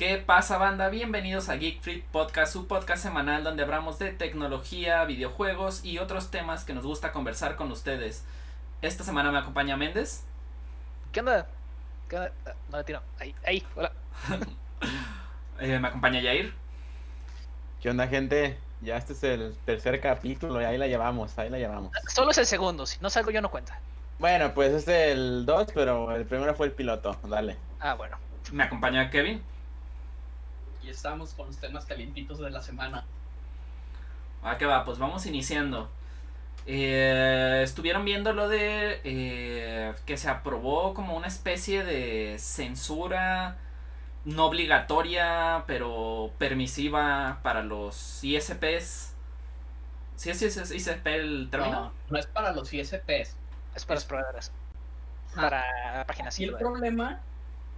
¿Qué pasa banda? Bienvenidos a Geek Freak Podcast, su podcast semanal donde hablamos de tecnología, videojuegos y otros temas que nos gusta conversar con ustedes. Esta semana me acompaña Méndez. ¿Qué onda? ¿Qué onda? Ah, No le tiro. Ahí, ahí, hola. Eh, me acompaña Yair. ¿Qué onda, gente? Ya este es el tercer capítulo y ahí la llevamos, ahí la llevamos. Solo es el segundo, si no salgo yo no cuenta. Bueno, pues este es el 2, pero el primero fue el piloto, dale. Ah, bueno. Me acompaña Kevin. Y estamos con los temas calientitos de la semana. ¿A qué va? Pues vamos iniciando. Eh, estuvieron viendo lo de eh, que se aprobó como una especie de censura no obligatoria, pero permisiva para los ISPs. ¿Sí es ISP el término? No, no es para los ISPs. Es para los proveedores. Ajá. Para páginas Así el problema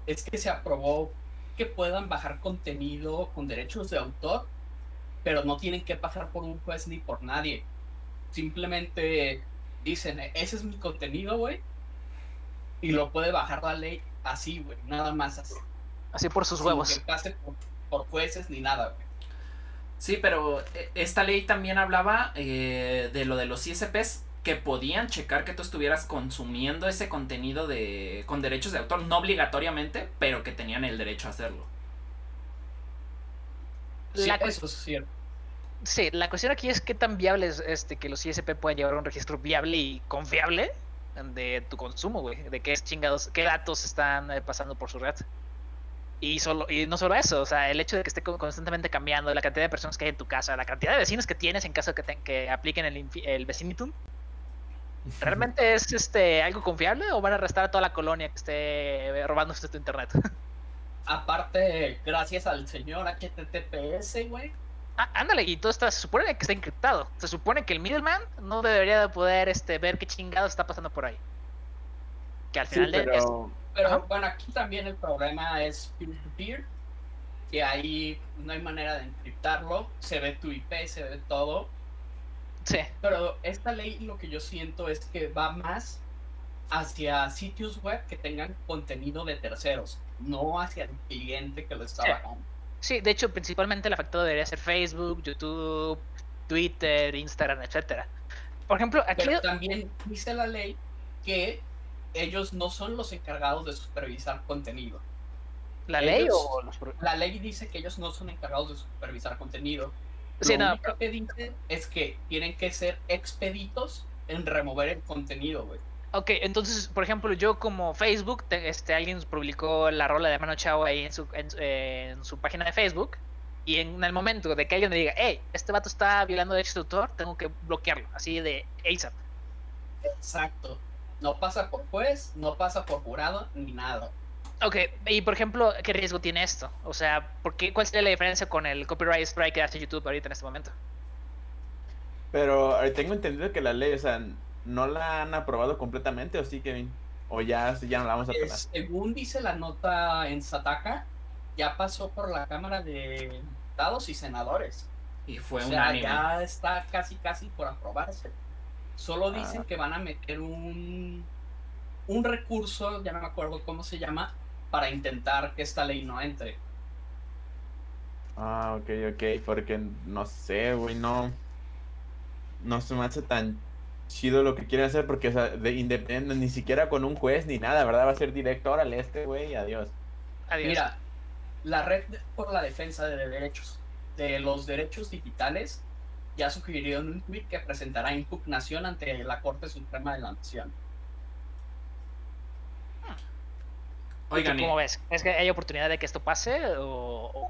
es que se aprobó que puedan bajar contenido con derechos de autor, pero no tienen que pasar por un juez ni por nadie. Simplemente dicen, ese es mi contenido, güey. Y lo puede bajar la ley así, güey. Nada más así. Así por sus sin huevos. que pase por, por jueces ni nada, güey. Sí, pero eh, esta ley también hablaba eh, de lo de los ISPs que podían checar que tú estuvieras consumiendo ese contenido de con derechos de autor, no obligatoriamente, pero que tenían el derecho a hacerlo. Sí, La, eso es cierto. sí, la cuestión aquí es qué tan viable es este que los ISP puedan llevar un registro viable y confiable de tu consumo, güey. De qué chingados, qué datos están eh, pasando por su red. Y solo, y no solo eso, o sea, el hecho de que esté con- constantemente cambiando, la cantidad de personas que hay en tu casa, la cantidad de vecinos que tienes en caso que, te- que apliquen el, el vecinitum, ¿realmente es este algo confiable o van a arrestar a toda la colonia que esté eh, robándose tu internet? Aparte, gracias al señor HTTPS, güey. Ah, ándale, y todo está, se supone que está encriptado. Se supone que el middleman no debería de poder este, ver qué chingado está pasando por ahí. Que al Sí, final de es- pero Pero Ajá. bueno, aquí también el problema es peer-to-peer, que ahí no hay manera de encriptarlo, se ve tu IP, se ve todo, sí, pero esta ley lo que yo siento es que va más hacia sitios web que tengan contenido de terceros, no hacia el cliente que lo está Sí. bajando. sí, de hecho, principalmente el afectado debería ser Facebook, YouTube, Twitter, Instagram, etcétera. Por ejemplo, aquí Pero también dice la ley que ellos no son los encargados de supervisar contenido. la ley o los La ley dice que ellos no son encargados de supervisar contenido. Sí, lo no, único que dice es que tienen que ser expeditos en remover el contenido, güey. Ok, entonces, por ejemplo, yo como Facebook, te- este, alguien publicó la rola de Mano Chao ahí en su, en, en su página de Facebook. Y en el momento de que alguien me diga, hey, este vato está violando derechos de autor, tengo que bloquearlo, así de ASAP. Exacto. No pasa por juez, no pasa por jurado, ni nada. Ok, y por ejemplo, ¿qué riesgo tiene esto? O sea, ¿por qué, ¿cuál sería la diferencia con el copyright strike que hace YouTube ahorita en este momento? pero tengo entendido que la ley, o sea, no la han aprobado completamente, ¿o sí, Kevin? O ya, ya no la vamos a Eh, aprobar. según dice la nota en Sataka, ya pasó por la Cámara de Diputados y Senadores. Y fue o un sea, ya está casi casi por aprobarse. Solo Ah. dicen que van a meter un, un recurso, ya no me acuerdo cómo se llama, para intentar que esta ley no entre. Ah, ok, ok, porque no sé, güey, no. No se me hace tan chido lo que quieren hacer porque, o sea, de independiente, ni siquiera con un juez ni nada, ¿verdad? Va a ser directo, órale, este, güey, adiós. Adiós. Mira, la red por la defensa de derechos, de los derechos digitales, ya sugirió en un tweet que presentará impugnación ante la Corte Suprema de la Nación. ¿Y tú Oigan, y- ¿cómo ves? ¿Es que hay oportunidad de que esto pase o,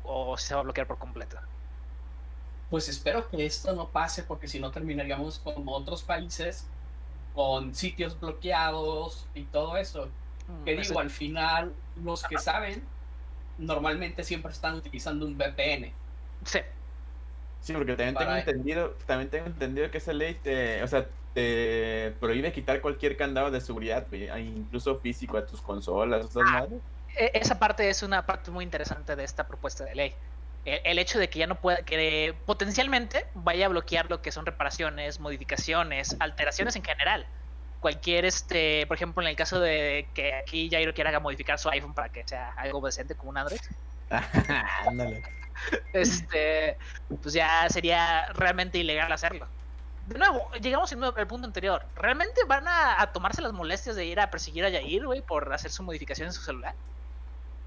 o- o se va a bloquear por completo? Pues espero que esto no pase porque si no terminaríamos como otros países con sitios bloqueados y todo eso. Mm, Que eso- digo, al final los que saben normalmente siempre están utilizando un VPN. Sí, Sí, porque también tengo entendido, también tengo entendido que esa ley te, o sea, te prohíbe quitar cualquier candado de seguridad, incluso físico a tus consolas, madres. E- esa parte es una parte muy interesante de esta propuesta de ley. El, el hecho de que ya no pueda, que potencialmente vaya a bloquear lo que son reparaciones, modificaciones, alteraciones en general. Cualquier, este, por ejemplo, en el caso de que aquí Jairo quiera modificar su iPhone para que sea algo decente como un Android, Ándale. este, pues ya sería realmente ilegal hacerlo. De nuevo, llegamos al punto anterior. ¿Realmente van a, a tomarse las molestias de ir a perseguir a Yair, güey, por hacer su modificación en su celular?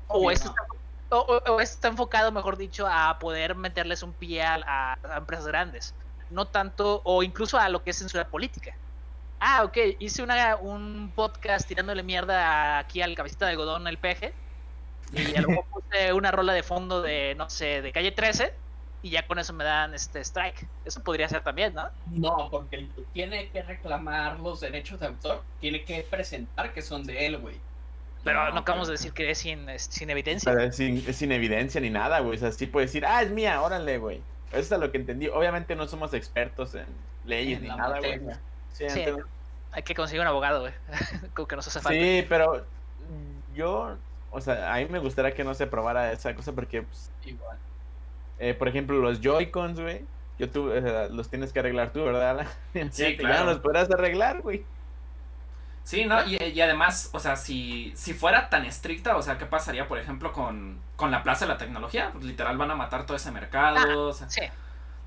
¿O esto, está, o, está enfocado, mejor dicho, a poder meterles un pie a, empresas grandes? No tanto, o incluso a lo que es censura política. Ah, ok, hice una, un podcast tirándole mierda aquí al cabecita de algodón, el peje. Y mejor puse una rola de fondo de, no sé, de calle 13. Y ya con eso me dan este strike. Eso podría ser también, ¿no? No, porque tiene que reclamar los derechos de autor tiene que presentar que son de él, güey. Pero no acabamos de decir que es sin, es sin evidencia. Pero es sin, es sin evidencia ni nada, güey. O sea, sí puede decir, ah, es mía, órale, güey. Eso es lo que entendí. Obviamente no somos expertos en leyes En ni nada, güey. Sí, Sí, entonces- Hay que conseguir un abogado, güey. Como que nos hace falta. sí, pero yo, o sea, a mí me gustaría que no se probara esa cosa porque, pues, Igual. Eh, por ejemplo, los Joy-Cons, güey, yo tú, eh, los tienes que arreglar tú, ¿verdad? Sí, Ya claro. no los podrás arreglar, güey. Sí, ¿no? Y, y además, o sea, si, si fuera tan estricta, o sea, ¿qué pasaría, por ejemplo, con, con la Plaza de la Tecnología? Pues literal van a matar todo ese mercado. o sea, Sí. No-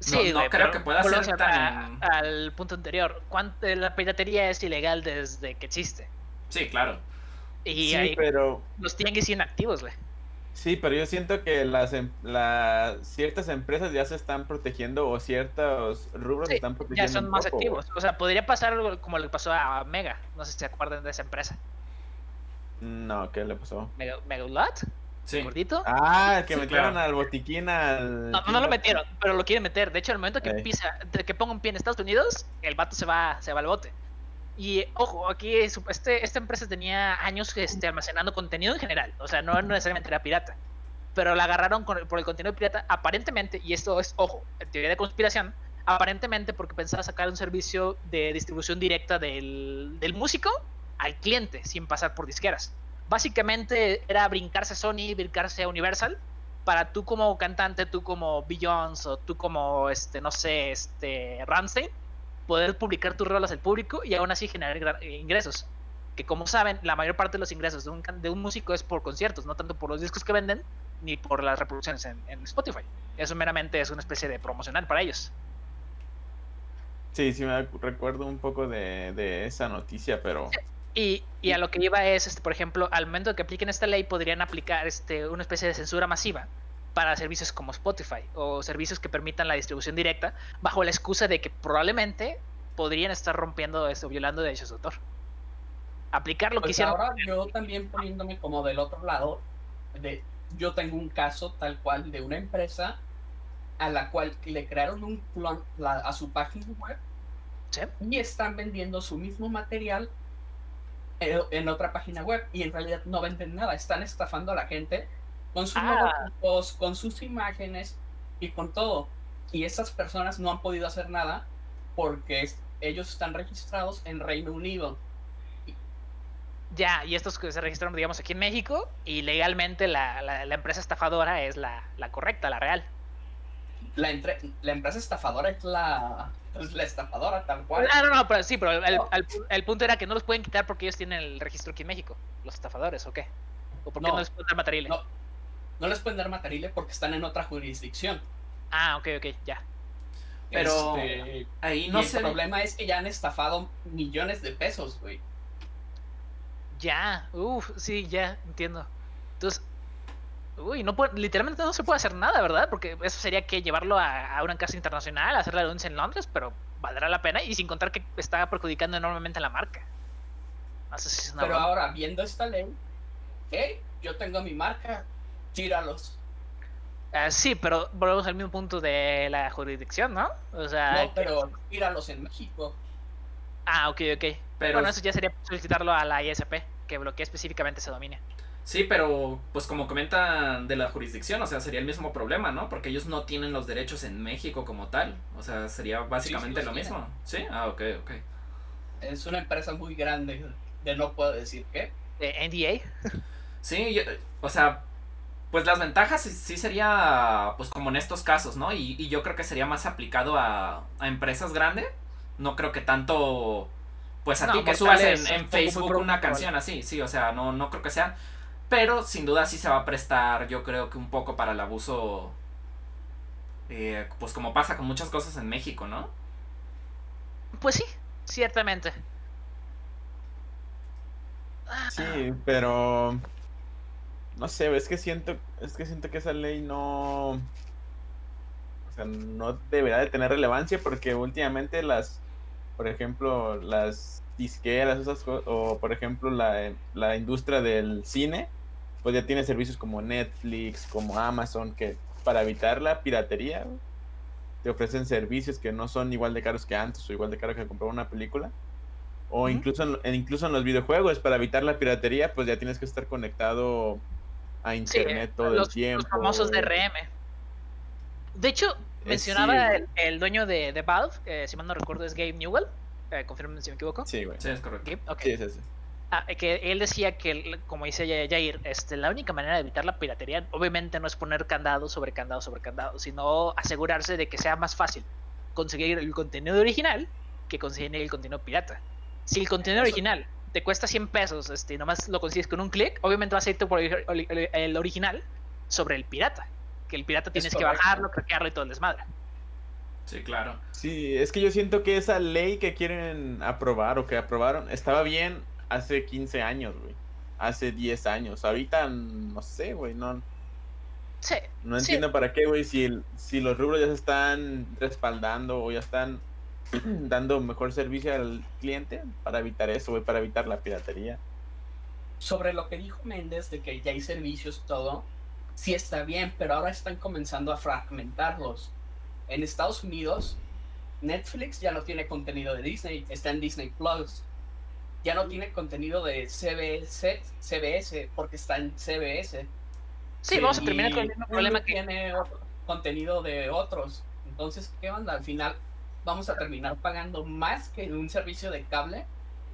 Sí, no güey, creo pero que pueda ser a- tan- al punto anterior. ¿Cuán- eh, La piratería es ilegal desde que existe. sí, claro. Y sí, hay, pero los tianguis siguen activos, güey. Sí, pero yo siento que las, em- las ciertas empresas ya se están protegiendo o ciertos rubros Sí, se están protegiendo. Ya son más poco, activos. O sea, podría pasar algo como le pasó a Mega. No sé si se acuerdan de esa empresa. No, ¿qué le pasó? Mega, Megalot, Sí. gordito. Ah, que Sí, metieron claro. al botiquín al. No, no lo metieron, pero lo quieren meter. De hecho, el momento que Ey. pisa, que ponga un pie en Estados Unidos, el vato se va, se va al bote. Y ojo, aquí este, esta empresa tenía años este, almacenando contenido en general. O sea, no necesariamente era pirata. Pero la agarraron con por el contenido pirata, aparentemente, y esto es, ojo, teoría de conspiración, aparentemente porque pensaba sacar un servicio de distribución directa del, del músico al cliente, sin pasar por disqueras. Básicamente era brincarse a Sony, brincarse a Universal, para tú como cantante, tú como Beyoncé o tú como, este, no sé, este, Ramstein, poder publicar tus rolas al público y aún así generar eh, ingresos. Que como saben, la mayor parte de los ingresos de un, de un músico es por conciertos, no tanto por los discos que venden, ni por las reproducciones en, en Spotify. Eso meramente es una especie de promocional para ellos. Sí, sí, me recuerdo un poco de, de esa noticia, pero. Y, y a lo que iba es, este, por ejemplo, al momento de que apliquen esta ley, podrían aplicar este, una especie de censura masiva para servicios como Spotify o servicios que permitan la distribución directa, bajo la excusa de que probablemente podrían estar rompiendo esto, violando derechos de autor. Aplicar lo que Pues hicieron. ahora yo también poniéndome como del otro lado, de, yo tengo un caso tal cual de una empresa a la cual le crearon un clon la- a su página web ¿sí? y están vendiendo su mismo material en, en otra página web y en realidad no venden nada, están estafando a la gente con sus Ah. logotipos, con sus imágenes y con todo. Y esas personas no han podido hacer nada porque es- ellos están registrados en Reino Unido. Ya, y estos que se registraron, digamos, aquí en México, y legalmente la, la- la empresa estafadora es la, la correcta, la real. La, entre- la empresa estafadora es la, es la estafadora tal cual. Ah, no, no, pero sí, pero el, el- No. el- el punto era que no los pueden quitar porque ellos tienen el registro aquí en México, los estafadores, ¿o qué? ¿O por qué no, No. les pueden dar material? No, no les pueden dar material porque están en otra jurisdicción. Ah, ok, ok, ya. Pero Este, ahí no el sé. problema es que ya han estafado millones de pesos, güey. Ya, uff, sí, ya, entiendo. Entonces, uy, no puede, literalmente no se puede hacer nada, ¿verdad? Porque eso sería que llevarlo a, a una casa internacional, hacer la denuncia en Londres, pero valdrá la pena y sin contar que está perjudicando enormemente a la marca. No sé si es una Pero broma. ahora, viendo esta ley, hey, yo tengo mi marca, tíralos. Ah, sí, pero volvemos al mismo punto de la jurisdicción, ¿no? O sea, No, que- pero tíralos en México. ah, ok, ok. Pero Bueno, eso ya sería solicitarlo a la ISP, que bloquee específicamente ese dominio. Sí, pero pues como comentan de la jurisdicción, o sea, sería el mismo problema, ¿no? Porque ellos no tienen los derechos en México como tal. O sea, sería básicamente lo tienen. mismo. Sí, ah, ok, ok. Es una empresa muy grande, de no puedo decir qué. De NDA. Sí, yo- o sea, pues las ventajas sí, sería, pues como en estos casos, ¿no? Y, y yo creo que sería más aplicado a, a empresas grandes. No creo que tanto, pues a No, ti que subas en, Facebook una canción así, sí, o sea, no, no creo que sea. Pero sin duda sí se va a prestar, yo creo que un poco para el abuso, eh, pues como pasa con muchas cosas en México, ¿no? Pues sí, ciertamente. Sí, pero no sé, es que siento, es que siento que esa ley no, o sea, no deberá de tener relevancia porque últimamente las, por ejemplo, las disqueras, esas cosas, o por ejemplo la, la industria del cine, pues ya tiene servicios como Netflix, como Amazon, que para evitar la piratería te ofrecen servicios que no son igual de caros que antes o igual de caros que comprar una película. O incluso, en, incluso en los videojuegos, para evitar la piratería, pues ya tienes que estar conectado a Sí, internet todo los, el tiempo. los famosos DRM. De hecho, mencionaba sí, el, el dueño de, de Valve, eh, si mal no recuerdo es Gabe Newell, eh, confirmen si me equivoco. Sí, güey. Sí, es correcto. Gabe, ok. Sí, es ese. Ah, eh, que él decía que, como dice Ya- Jair, este, la única manera de evitar la piratería, obviamente no es poner candado sobre candado sobre candado, sino asegurarse de que sea más fácil conseguir el contenido original que conseguir el contenido pirata. Si el contenido original te cuesta 100 pesos este, y nomás lo consigues con un clic, obviamente vas a irte por el, original sobre el pirata. Que el pirata tienes que bajarlo, craquearlo y todo el desmadre. Sí, claro. Sí, es que yo siento que esa ley que quieren aprobar o que aprobaron estaba bien hace 15 años, güey. Hace 10 años. Ahorita, no sé, güey. No, Sí, no Sí. entiendo para qué, güey. Si los rubros ya se están respaldando o ya están dando mejor servicio al cliente para evitar eso, güey. Para evitar la piratería. Sobre lo que dijo Méndez de que ya hay servicios y todo, sí está bien, pero ahora están comenzando a fragmentarlos. En Estados Unidos, Netflix ya no tiene contenido de Disney, está en Disney Plus. Ya no tiene contenido de CBS, CBS porque está en CBS. sí, Sí, vamos a terminar con el mismo problema que... tiene otro contenido de otros. Entonces, ¿qué onda? Al final vamos a terminar pagando más que un servicio de cable.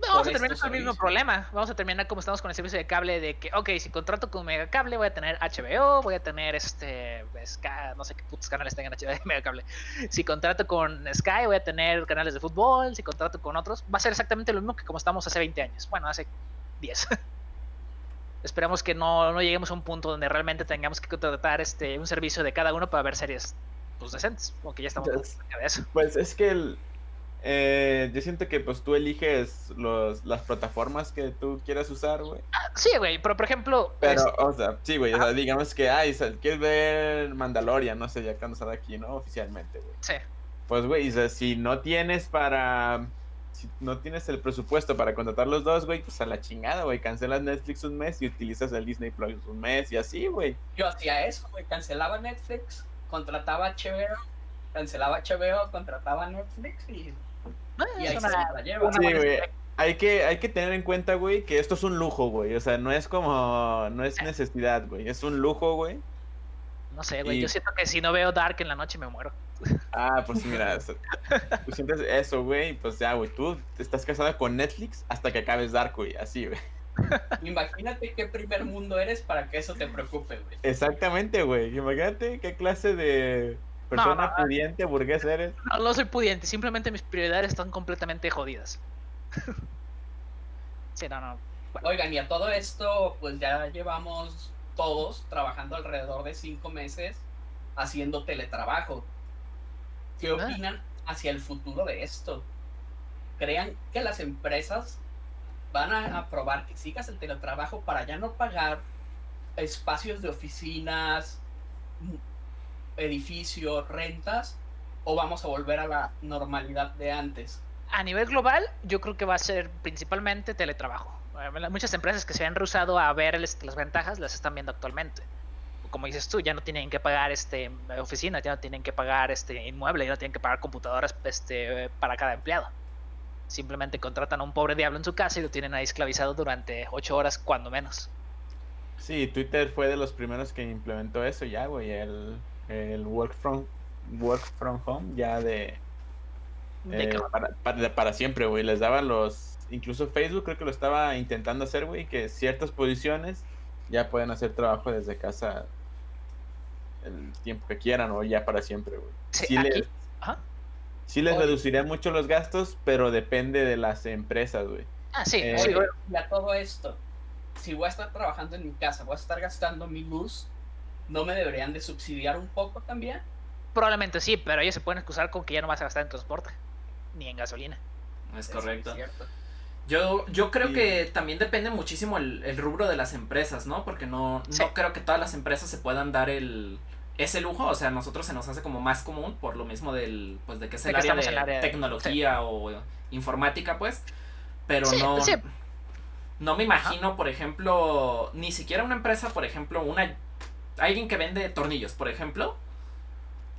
Vamos a terminar con el mismo problema. Vamos a terminar como estamos con el servicio de cable de que, ok, si contrato con Megacable voy a tener HBO, voy a tener este Sky, no sé qué putos canales tengan HBO de Megacable. Si contrato con Sky voy a tener canales de fútbol, si contrato con otros, va a ser exactamente lo mismo que como estamos hace 20 años. Bueno, hace 10. Esperamos que no, no lleguemos a un punto donde realmente tengamos que contratar este un servicio de cada uno para ver series pues decentes, porque ya estamos cerca de eso. Pues es que el, eh, yo siento que pues tú eliges los, las plataformas que tú quieras usar, güey. Sí, güey, pero por ejemplo, Pero, este, o sea, sí, güey, o sea, digamos que, ay, sal- quieres ver Mandalorian, no sé, ya cuando sale aquí, ¿no? Oficialmente, güey. sí. Pues, güey, o sea, si no tienes para, si no tienes el presupuesto para contratar los dos, güey, pues a la chingada, güey, cancelas Netflix un mes y utilizas el Disney Plus un mes y así, güey. Yo hacía eso, güey. Cancelaba Netflix, contrataba HBO, cancelaba HBO, contrataba Netflix y, Ah, y ahí se una- la lleva. una Sí, güey. Hay que, hay que tener en cuenta, güey, que esto es un lujo, güey. O sea, no es como, no es necesidad, güey. Es un lujo, güey. No sé, güey. Y- Yo siento que si no veo Dark en la noche me muero. Ah, pues sí, mira, eso- tú sientes eso, güey, pues ya, güey, tú estás casada con Netflix hasta que acabes Dark, güey, así, güey. Imagínate qué primer mundo eres para que eso te preocupe, güey. Exactamente, güey, imagínate qué clase de persona no, pudiente, burgués eres. No, no soy pudiente. Simplemente mis prioridades están completamente jodidas. sí, no, no. Bueno, Oigan, y a todo esto, pues ya llevamos todos trabajando alrededor de cinco meses haciendo teletrabajo. ¿Qué Ah. opinan hacia el futuro de esto? ¿Crean que las empresas van a aprobar que sigas el teletrabajo para ya no pagar espacios de oficinas, edificios, rentas? ¿O vamos a volver a la normalidad de antes? a nivel global, yo creo que va a ser principalmente teletrabajo. Eh, Muchas empresas que se han rehusado a ver las ventajas las están viendo actualmente. Como dices tú, ya no tienen que pagar este oficinas, ya no tienen que pagar este inmueble, ya no tienen que pagar computadoras este, para cada empleado. Simplemente contratan a un pobre diablo en su casa y lo tienen ahí esclavizado durante ocho horas, cuando menos. Sí, Twitter fue de los primeros que implementó eso ya, güey, el, el work from work from home ya de De eh, para, para, para siempre, güey. Les daban los. Incluso Facebook creo que lo estaba intentando hacer, güey. Que ciertas posiciones ya pueden hacer trabajo desde casa el tiempo que quieran o ya para siempre, güey. Sí, Sí, aquí- les, Ajá. Sí les Oye. reduciría mucho los gastos, pero depende de las empresas, güey. Ah, sí, Eh, sí, Oye, güey. y a todo esto, si voy a estar trabajando en mi casa, voy a estar gastando mi luz, ¿no me deberían de subsidiar un poco también? Probablemente sí, pero ellos se pueden excusar con que ya no vas a gastar en transporte, ni en gasolina. Es correcto. cierto. Yo, yo creo Sí. que también depende muchísimo el, el rubro de las empresas, ¿no? Porque no, Sí. no creo que todas las empresas se puedan dar el ese lujo. O sea, a nosotros se nos hace como más común por lo mismo del, pues de que es el área de el área de- tecnología o informática, pues. Pero Sí, no, sí. no me imagino, por ejemplo, ni siquiera una empresa, por ejemplo, una alguien que vende tornillos, por ejemplo.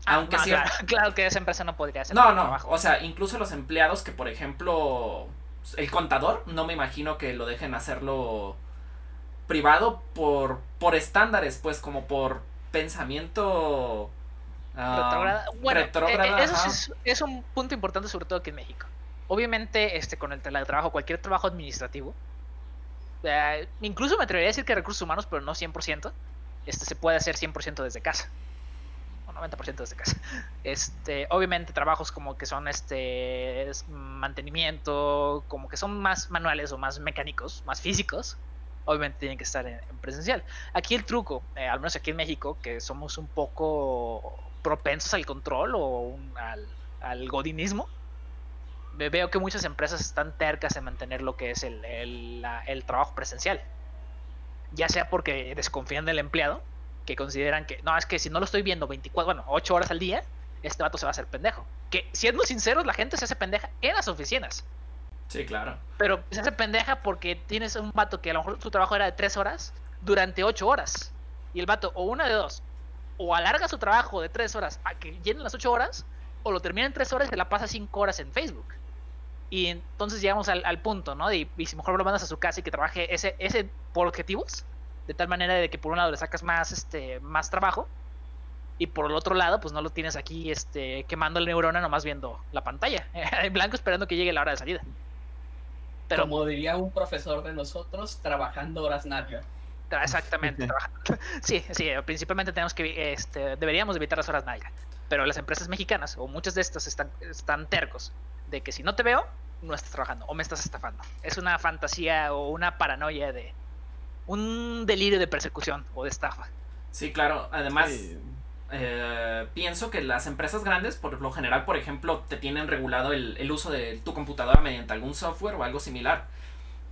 Ah, Aunque no, sea- claro, claro que esa empresa no podría hacer No, no, trabajo. o sea, incluso los empleados que, por ejemplo, el contador, no me imagino que lo dejen hacerlo privado por, por estándares, pues como por pensamiento... Retrógrada. Bueno, retrógrada, eh, eh, eso es, es un punto importante, sobre todo aquí en México. Obviamente, este, con el teletrabajo, cualquier trabajo administrativo, eh, incluso me atrevería a decir que recursos humanos, pero no 100%, este, se puede hacer 100% desde casa. O 90% desde casa. Este, obviamente, trabajos como que son este es mantenimiento, como que son más manuales o más mecánicos, más físicos, obviamente tienen que estar en, en presencial. Aquí el truco, eh, al menos aquí en México, que somos un poco propensos al control o un- al, al godinismo, ve- veo que muchas empresas están tercas en mantener lo que es el, el- la- el trabajo presencial. Ya sea porque desconfían del empleado, que consideran que, no, es que si no lo estoy viendo 24, bueno, 8 horas al día, este vato se va a hacer pendejo. Que siendo sinceros, la gente se hace pendeja en las oficinas. Sí, claro. Pero se hace pendeja porque tienes un vato que a lo mejor su trabajo era de 3 horas durante 8 horas. Y el vato, o una de dos, o alarga su trabajo de 3 horas a que llenen las 8 horas, o lo termina en 3 horas y se la pasa 5 horas en Facebook. Y entonces llegamos al, punto, ¿no? Y si mejor lo mandas a su casa y que trabaje ese, ese por objetivos, de tal manera de que por un lado le sacas más, este, más trabajo, y por el otro lado, pues no lo tienes aquí este, quemando el neurona nomás viendo la pantalla, en blanco esperando que llegue la hora de salida. Pero Como diría un profesor de nosotros, trabajando horas nalga. Tra- Exactamente. Sí, sí, principalmente tenemos que, este, deberíamos evitar las horas nalga. Pero las empresas mexicanas, o muchas de estas, están, están tercos de que si no te veo, no estás trabajando o me estás estafando. Es una fantasía o una paranoia de un delirio de persecución o de estafa. Sí, claro. Además, Sí. Eh, pienso que las empresas grandes, por lo general, por ejemplo, te tienen regulado el, el uso de tu computadora mediante algún software o algo similar.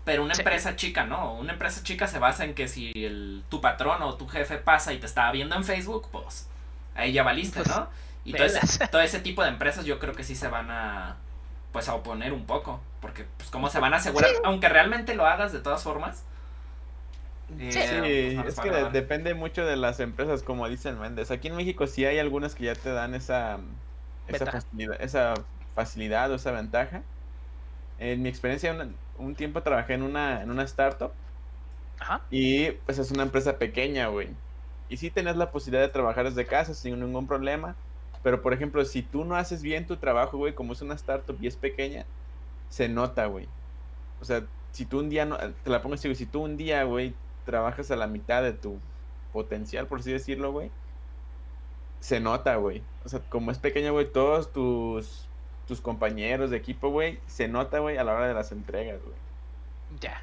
Pero una Sí. empresa chica, ¿no? Una empresa chica se basa en que si el, tu patrón o tu jefe pasa y te está viendo en Facebook, pues ahí ya valiste, Pues, ¿no? Y todo ese, todo ese tipo de empresas yo creo que sí se van a pues a oponer un poco. Porque pues cómo se van a asegurar, aunque realmente lo hagas de todas formas. Eh, Sí, es que de- depende mucho de las empresas, como dicen Méndez. Aquí en México sí hay algunas que ya te dan esa, esa, facilidad, esa facilidad o esa ventaja. En mi experiencia, una- un tiempo trabajé en una, en una startup Ajá. y pues es una empresa pequeña, güey. Y sí tenés la posibilidad de trabajar desde casa sin ningún problema. Pero, por ejemplo, si tú no haces bien tu trabajo, güey, como es una startup y es pequeña, se nota, güey. O sea, si tú un día, no, te la pongo así, güey, si tú un día, güey, trabajas a la mitad de tu potencial, por así decirlo, güey, se nota, güey. O sea, como es pequeña, güey, todos tus, tus compañeros de equipo, güey, se nota, güey, a la hora de las entregas, güey. Ya.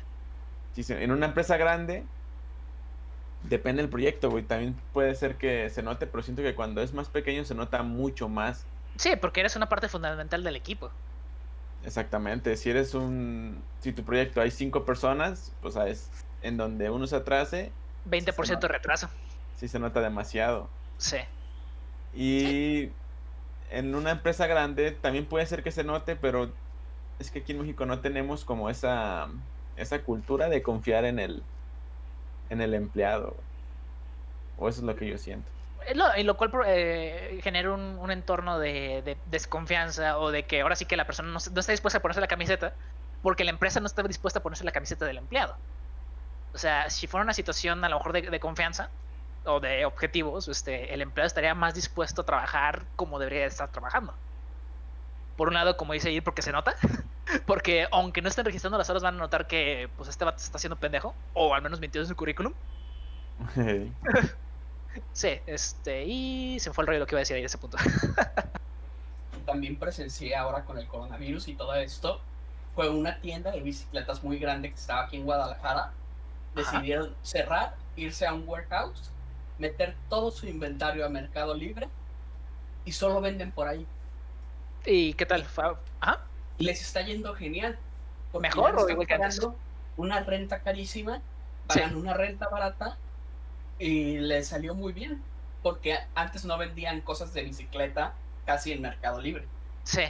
Si se- en una empresa grande, depende del proyecto, güey. También puede ser que se note, pero siento que cuando es más pequeño se nota mucho más. Sí, porque eres una parte fundamental del equipo. Exactamente. Si eres un. Si tu proyecto hay cinco personas, pues es en donde uno se atrase, 20% de nota. retraso. sí se nota demasiado. Sí. Y en una empresa grande también puede ser que se note, pero es que aquí en México no tenemos como esa, esa cultura de confiar en el, en el empleado. O eso es lo que yo siento. Lo- en lo cual eh, genera un, un entorno de, de desconfianza o de que ahora sí que la persona no, se- no está dispuesta a ponerse la camiseta porque la empresa no está dispuesta a ponerse la camiseta del empleado. O sea, si fuera una situación a lo mejor de, de confianza o de objetivos, este, el empleado estaría más dispuesto a trabajar como debería estar trabajando. Por un lado, como dice Ir, porque se nota, porque aunque no estén registrando las horas van a notar que pues este vato se está haciendo pendejo, o al menos mintió en su currículum. Sí, este, y se me fue el rollo lo que iba a decir ahí en ese punto. También presencié ahora con el coronavirus y todo esto. Fue una tienda de bicicletas muy grande que estaba aquí en Guadalajara. Decidieron cerrar, irse a un warehouse, meter todo su inventario a Mercado Libre y solo venden por ahí. ¿Y qué tal? Ajá. Les está yendo genial. ¿Mejor o están igual que antes? pagando Una renta carísima, Sí. pagan una renta barata y les salió muy bien. Porque antes no vendían cosas de bicicleta casi en Mercado Libre. Sí.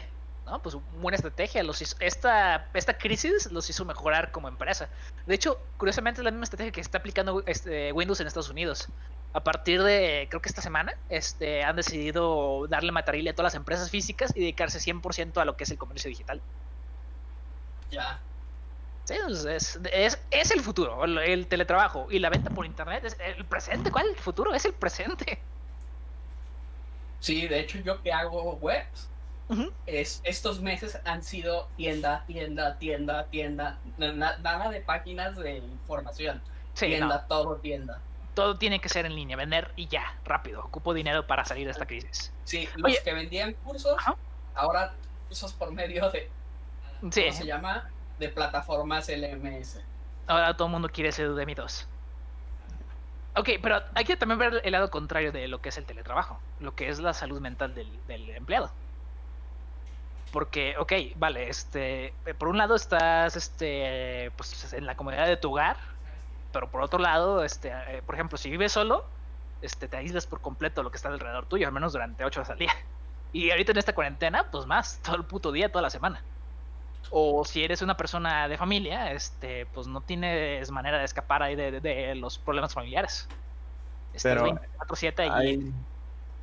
No, pues buena estrategia. Los hizo- esta, esta crisis los hizo mejorar como empresa. De hecho, curiosamente es la misma estrategia que está aplicando este, Windows en Estados Unidos. A partir de, creo que esta semana, este, han decidido darle matarile a todas las empresas físicas y dedicarse 100% a lo que es el comercio digital. Ya. Sí, pues, es, es, es el futuro, el, el teletrabajo y la venta por internet es el presente. ¿Cuál es el futuro? Es el presente. Sí, de hecho yo que hago webs, Es, estos meses han sido tienda, tienda, tienda, tienda, na- na- nada de páginas de información. Sí, tienda, no, todo tienda. todo tiene que ser en línea, vender y ya, rápido. Ocupo dinero para salir de esta crisis. Sí, los Oye. que vendían cursos, Ajá. ahora cursos por medio de, Sí, ¿cómo se llama? De plataformas LMS. ahora todo el mundo quiere ser Udemy 2. Ok, pero hay que también ver el lado contrario de lo que es el teletrabajo, lo que es la salud mental del, del empleado. Porque, ok, vale, este, eh, por un lado estás, este, pues en la comodidad de tu hogar, pero por otro lado, este, eh, por ejemplo, si vives solo, este, te aíslas por completo lo que está alrededor tuyo, al menos durante 8 horas al día. Y ahorita en esta cuarentena, pues más, todo el puto día, toda la semana. O si eres una persona de familia, este, pues no tienes manera de escapar ahí de, de- de los problemas familiares. Estás Pero 24/7 ahí Hay,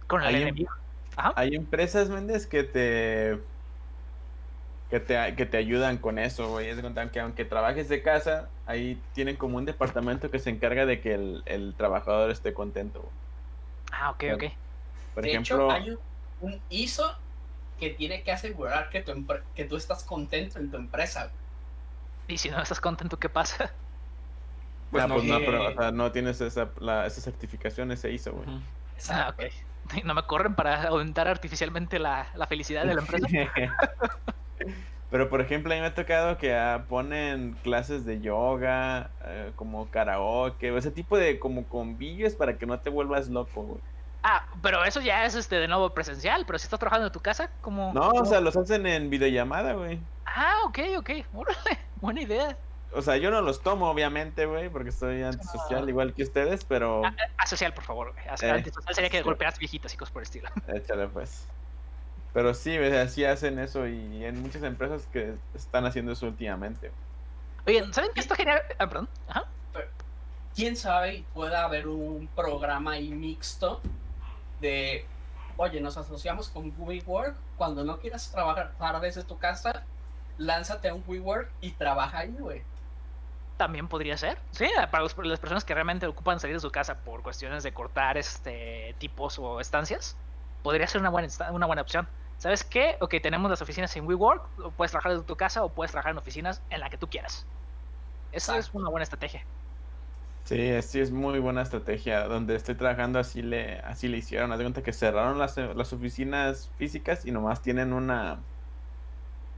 con el hay em- enemigo. Ajá. hay empresas, Méndez, que te que te, que te ayudan con eso, güey. Es contar que aunque trabajes de casa, ahí tienen como un departamento que se encarga de que el, el trabajador esté contento. güey. Ah, ok, ok. Por de ejemplo, hecho, hay un, un ISO que tiene que asegurar que, tu que tú estás contento en tu empresa. Y si no estás contento, ¿qué pasa? Pues ah, no, pues no, que- pero o sea, no tienes esa, la, esa certificación, ese ISO, güey. Ah, ok. No me corren para aumentar artificialmente la, la felicidad de la empresa. Pero por ejemplo, a mí me ha tocado que ah, ponen clases de yoga, eh, como karaoke, o ese tipo de como convivios para que no te vuelvas loco, güey. Ah, pero eso ya es este de nuevo presencial, pero si estás trabajando en tu casa, como... No, o sea, los hacen en videollamada, güey. Ah, ok, ok. Órale, buena idea. O sea, yo no los tomo, obviamente, güey, porque soy antisocial igual que ustedes, pero Ah, ah, asocial, por favor. güey. As- Eh, Antisocial sería que golpeas viejitas y cosas por el estilo. échale pues. Pero sí, o sea, sí hacen eso y en muchas empresas que están haciendo eso últimamente. Oigan, ¿saben qué está genial? Ah, perdón. Ajá. quién sabe y pueda haber un programa ahí mixto de, oye, nos asociamos con WeWork, cuando no quieras trabajar desde tu casa, lánzate a un WeWork y trabaja ahí, güey. También podría ser. Sí, para los- las personas que realmente ocupan salir de su casa por cuestiones de cortar este tipos o estancias, podría ser una buena, una buena opción. ¿Sabes qué? Ok, tenemos las oficinas en WeWork, o puedes trabajar desde tu casa o puedes trabajar en oficinas en la que tú quieras. Esa es una buena estrategia. Sí, sí es muy buena estrategia. Donde estoy trabajando así le, así le hicieron. Haz de cuenta que cerraron las, las oficinas físicas y nomás tienen una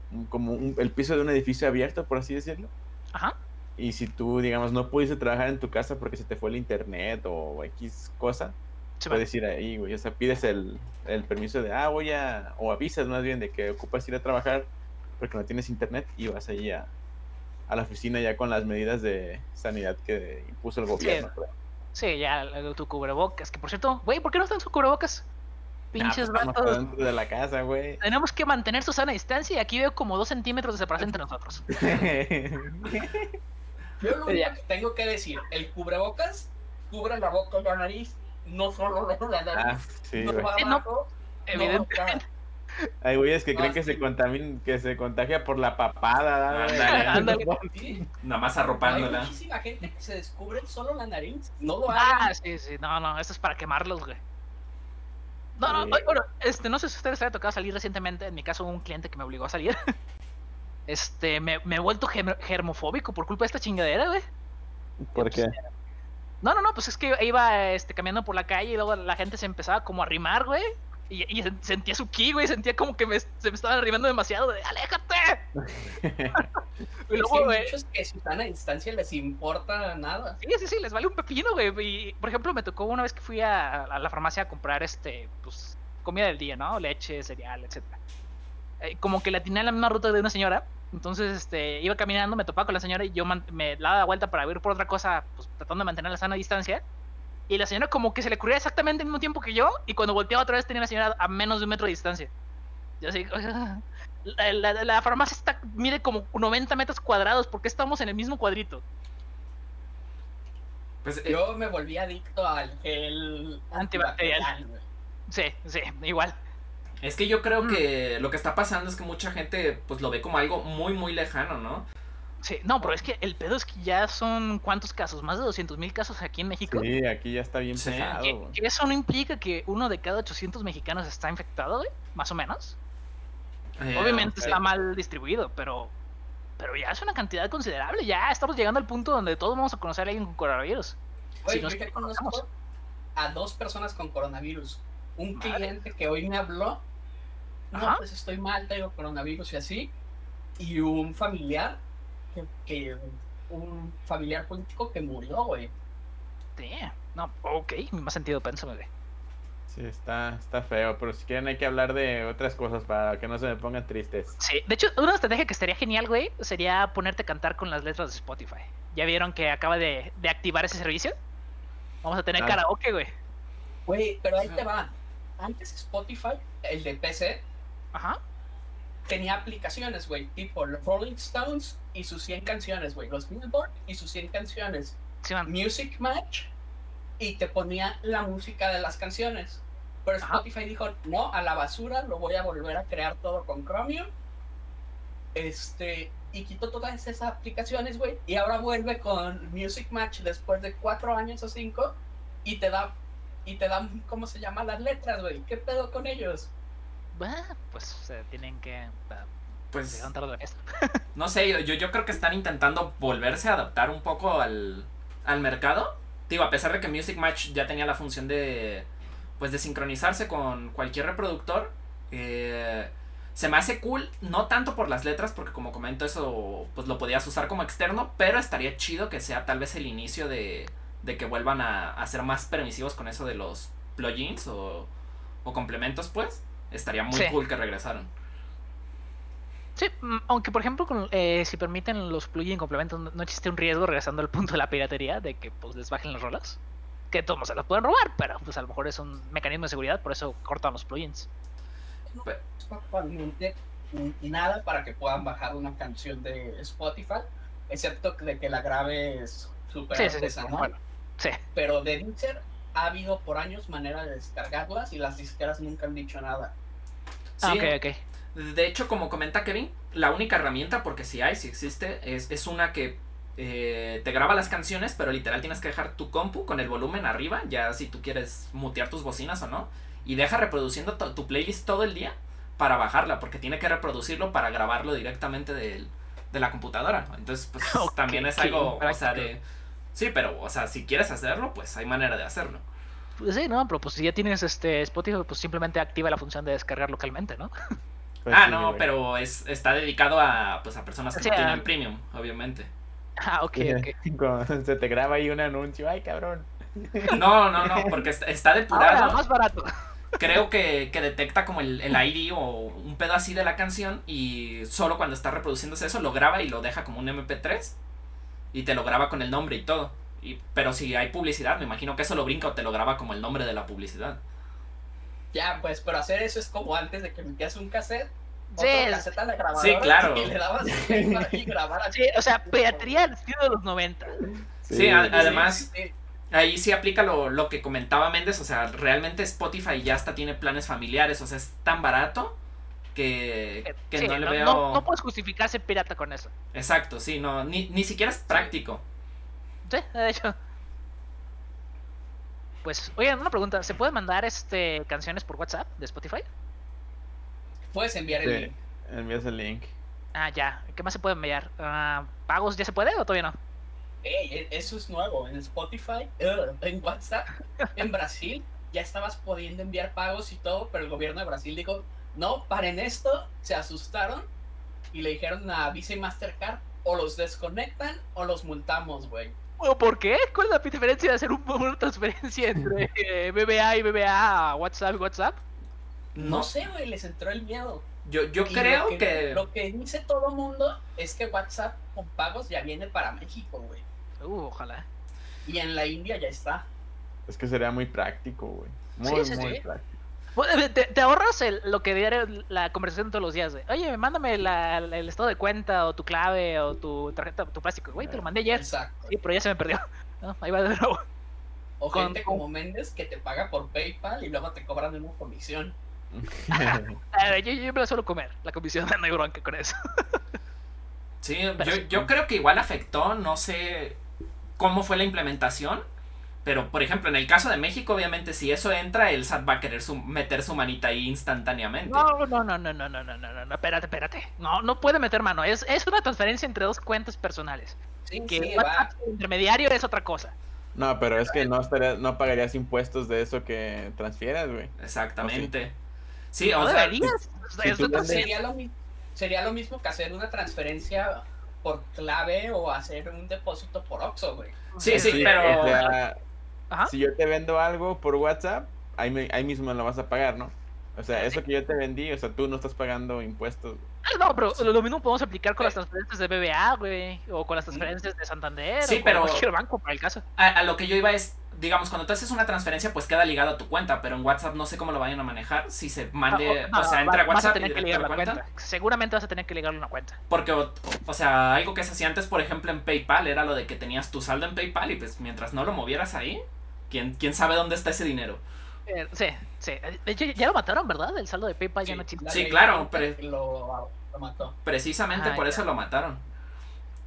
un- como un- el piso de un edificio abierto, por así decirlo. Ajá. Y si tú, digamos, no pudiste trabajar en tu casa porque se te fue el internet o X cosa, Sí, puedes ir ahí, güey. O sea, pides el, el permiso de, ah, voy a, o avisas más bien de que ocupas ir a trabajar porque no tienes internet y vas ahí a, a la oficina ya con las medidas de sanidad que impuso el gobierno. creo. Sí, ya tu cubrebocas. Que por cierto, güey, ¿por qué no están su cubrebocas? Pinches pues, estamos vatos. dentro de la casa, güey. Tenemos que mantener su sana distancia y aquí veo como dos centímetros de separación entre nosotros. Yo lo único que tengo que decir, el cubrebocas cubre la boca y la nariz, no solo la ah, nariz, sí, no güey. va Sí, no, abajo, no Evidente. acá. Hay güeyes que creen Ah, que se contamin, que se contagia por la papada, Nada más Hay arropándola. muchísima gente que se descubre solo la nariz, no lo Ah, hagan. sí, sí, no, no, esto es para quemarlos, güey. No, no, Sí. bueno, este, no sé si a ustedes les ha tocado salir recientemente, en mi caso hubo un cliente que me obligó a salir. Este, me, me he vuelto germ- germofóbico por culpa de esta chingadera, güey. ¿Por qué? No, no, no, pues es que iba este, caminando por la calle y luego la gente se empezaba como a rimar, güey. Y, y sen- sentía su ki, güey, sentía como que me, se me estaban arribando demasiado, de ¡aléjate! y Es que luego, hay güey, muchos que si están a distancia les importa nada. Sí, sí, sí, les vale un pepino, güey. Y, por ejemplo, me tocó una vez que fui a, a la farmacia a comprar, este, pues, comida del día, ¿no? Leche, cereal, etcétera. Eh, como que la tenía en la misma ruta de una señora. Entonces, este, iba caminando, me topaba con la señora y yo me daba vuelta para ir por otra cosa, pues, tratando de mantener la sana distancia. Y la señora como que se le ocurría exactamente el mismo tiempo que yo. Y cuando volteaba otra vez tenía la señora a menos de un metro de distancia. Yo así, la, la- la farmacia está, mide como 90 metros cuadrados. porque estamos en el mismo cuadrito? Pues, eh, Yo me volví adicto al gel Antibacterial. güey. Sí, sí, igual. Es que yo creo Mm. que lo que está pasando es que mucha gente pues lo ve como algo muy, muy lejano, ¿no? Sí, no, pero es que el pedo es que ya son cuántos casos, más de 200 mil casos aquí en México. Sí, aquí ya está bien Sí. pesado. Que, que eso no implica que uno de cada 800 mexicanos está infectado, güey, más o menos. Eh, Obviamente está mal distribuido, pero pero ya es una cantidad considerable. Ya estamos llegando al punto donde todos vamos a conocer a alguien con coronavirus. Güey, Si nos yo ya conocemos. conozco a dos personas con coronavirus. Un Madre. cliente que hoy me habló. No, Ajá. pues estoy mal, tengo coronavirus y así. Y un familiar que, que- un familiar político que murió, güey. Sí, no, ok, mi más sentido, pénsame, güey. Sí, está, está feo, pero si quieren hay que hablar de otras cosas para que no se me pongan tristes. Sí, de hecho, una estrategia que estaría genial, güey, sería ponerte a cantar con las letras de Spotify. ¿Ya vieron que acaba de, de activar ese servicio? Vamos a tener Ah. karaoke, güey. Güey, pero ahí te va. Antes Spotify, el de PC, Ajá. tenía aplicaciones, güey, tipo los Rolling Stones y sus 100 canciones, güey. Los Billboard y sus 100 canciones. Sí. Music Match y te ponía la música de las canciones. Pero Ajá. Spotify dijo, no, a la basura, lo voy a volver a crear todo con Chromium. Este, y quitó todas esas aplicaciones, güey. Y ahora vuelve con Music Match después de cuatro años o cinco. Y te da, y te da, ¿cómo se llama? Las letras, güey. ¿Qué pedo con ellos? Pues tienen que Pues la no sé, yo, yo creo que están intentando volverse a adaptar un poco al, al mercado. Digo, a pesar de que Music Match ya tenía la función de pues de sincronizarse con cualquier reproductor, eh, se me hace cool, no tanto por las letras, porque como comento eso, pues lo podías usar como externo, pero estaría chido que sea tal vez el inicio de, de que vuelvan a, a ser más permisivos con eso de los plugins o, o complementos, pues. Estaría muy Sí. cool que regresaran. Sí, aunque por ejemplo, con, eh, si permiten los plugin complementos, no, no existe un riesgo, regresando al punto de la piratería, de que pues les bajen las rolas. Que todos se las pueden robar, pero pues a lo mejor es un mecanismo de seguridad, por eso cortan los plugins. Actualmente nada para que puedan bajar una canción de Spotify, excepto de que la grabes súper Sí, sí, sí, bueno, sí. Pero de Deezer ha habido por años manera de descargarlas y las disqueras nunca han dicho nada. Ah, Sí, ok, ok. De hecho, como comenta Kevin, la única herramienta, porque si hay, si existe, es, es una que eh, te graba las canciones, pero literal tienes que dejar tu compu con el volumen arriba, ya si tú quieres mutear tus bocinas o no, y deja reproduciendo to- tu playlist todo el día para bajarla, porque tiene que reproducirlo para grabarlo directamente del- de la computadora. Entonces, pues también es algo, o sea, práctico. de... Sí, pero, o sea, si quieres hacerlo, pues hay manera de hacerlo. Pues sí, no, pero pues si ya tienes este Spotify, pues simplemente activa la función de descargar localmente, ¿no? Pues ah, sí, no, pero es, está dedicado a, pues, a personas que O sea, no tienen premium, obviamente. Ah, ok, ok. Cuando se te graba ahí un anuncio, ay cabrón. No, no, no, porque está, está Ahora, depurado. más barato. Creo que, que detecta como el, el ID o un pedo así de la canción y solo cuando está reproduciéndose eso lo graba y lo deja como un MP3 y te lo graba con el nombre y todo. Y, pero si hay publicidad, me imagino que eso lo brinca o te lo graba como el nombre de la publicidad. Ya, pues, pero hacer eso es como antes de que metías un cassette, Sí, cassette a la grabadora Sí, claro. y le dabas play para y grabar así. Sí, o sea, piratería al estilo de los 90. Sí, además- Sí, sí, sí. Ahí sí aplica lo, lo que comentaba Méndez, o sea, realmente Spotify ya hasta tiene planes familiares, o sea, es tan barato que, que Sí, no le no, veo... no- no puedes justificarse pirata con eso. Exacto, sí, no, ni, ni siquiera es práctico. Sí, de hecho. Pues, oigan, una pregunta, ¿se puede mandar este canciones por WhatsApp de Spotify? Puedes enviar el Sí, link. envías el link. Ah, ya. ¿Qué más se puede enviar? Ah, ¿Pagos ya se puede o todavía no? Ey, e- eso es nuevo en Spotify, eh, en WhatsApp, en Brasil. ya estabas pudiendo enviar pagos y todo, pero el gobierno de Brasil dijo, no, paren esto, se asustaron y le dijeron a Visa y Mastercard, o los desconectan o los multamos, güey. ¿O por qué? ¿Cuál es la diferencia de hacer un- una transferencia entre eh, BBA y BBA a WhatsApp y WhatsApp? No, No, sé, güey, les entró el miedo. yo, yo Y creo lo que... Lo que dice todo mundo es que WhatsApp con pagos ya viene para México, güey. Uh, ojalá. Y en la India ya está. Es que sería muy práctico, güey. Sí, Muy, sí, muy sí. práctico. Bueno, Te, te ahorras el- lo que diario la conversación todos los días de, oye, mándame la- la- el estado de cuenta o tu clave o tu tarjeta, tu plástico. Güey, te lo mandé ayer. Exacto. Sí, pero ya se me perdió. No, ahí va de nuevo. O Con- gente como Méndez que te paga por PayPal y luego te cobran una comisión. A ver, yo, yo me la suelo comer, la comisión, hay bronca con eso. Sí, Pero yo, sí. yo creo que igual afectó, no sé cómo fue la implementación, pero por ejemplo, en el caso de México, obviamente, si eso entra, el SAT va a querer su- meter su manita ahí instantáneamente. No, no, no, no, no, no, no, no, no, no, espérate, espérate. No, no puede meter mano. Es, es una transferencia entre dos cuentas personales. Sí, Que sí, WhatsApp va. el intermediario es otra cosa. No, pero es que no, estaría, no pagarías impuestos de eso que transfieras, güey. Exactamente. Sí, o no sea, deberías. si tú Sería lo, sería lo mismo que hacer una transferencia por clave o hacer un depósito por Oxxo, güey. sí, sí, Sí, pero... o sea, Ajá. si yo te vendo algo por WhatsApp, ahí, me- ahí mismo lo vas a pagar, ¿no? O sea, eso que yo te vendí, o sea, tú no estás pagando impuestos. Ah, No, pero lo mismo podemos aplicar con las transferencias de BBA, güey, o con las transferencias de Santander, Sí, o con pero- cualquier banco, para el caso. A, a lo que yo iba es, digamos, cuando tú haces una transferencia, pues queda ligado a tu cuenta, pero en WhatsApp no sé cómo lo vayan a manejar, si se mande, Ah, o- o sea, entra a vas a WhatsApp y directo a la cuenta. cuenta. Seguramente vas a tener que ligarle una cuenta. Porque, o, o sea, algo que se hacía antes, por ejemplo, en PayPal, era lo de que tenías tu saldo en PayPal y pues mientras no lo movieras ahí, ¿quién, quién sabe dónde está ese dinero? Eh, sí, sí. De hecho, ya lo mataron, ¿verdad? El saldo de PayPal ya no existe. la Sí, claro, pero- Lo, lo mató. Precisamente Ah, por ya. eso lo mataron.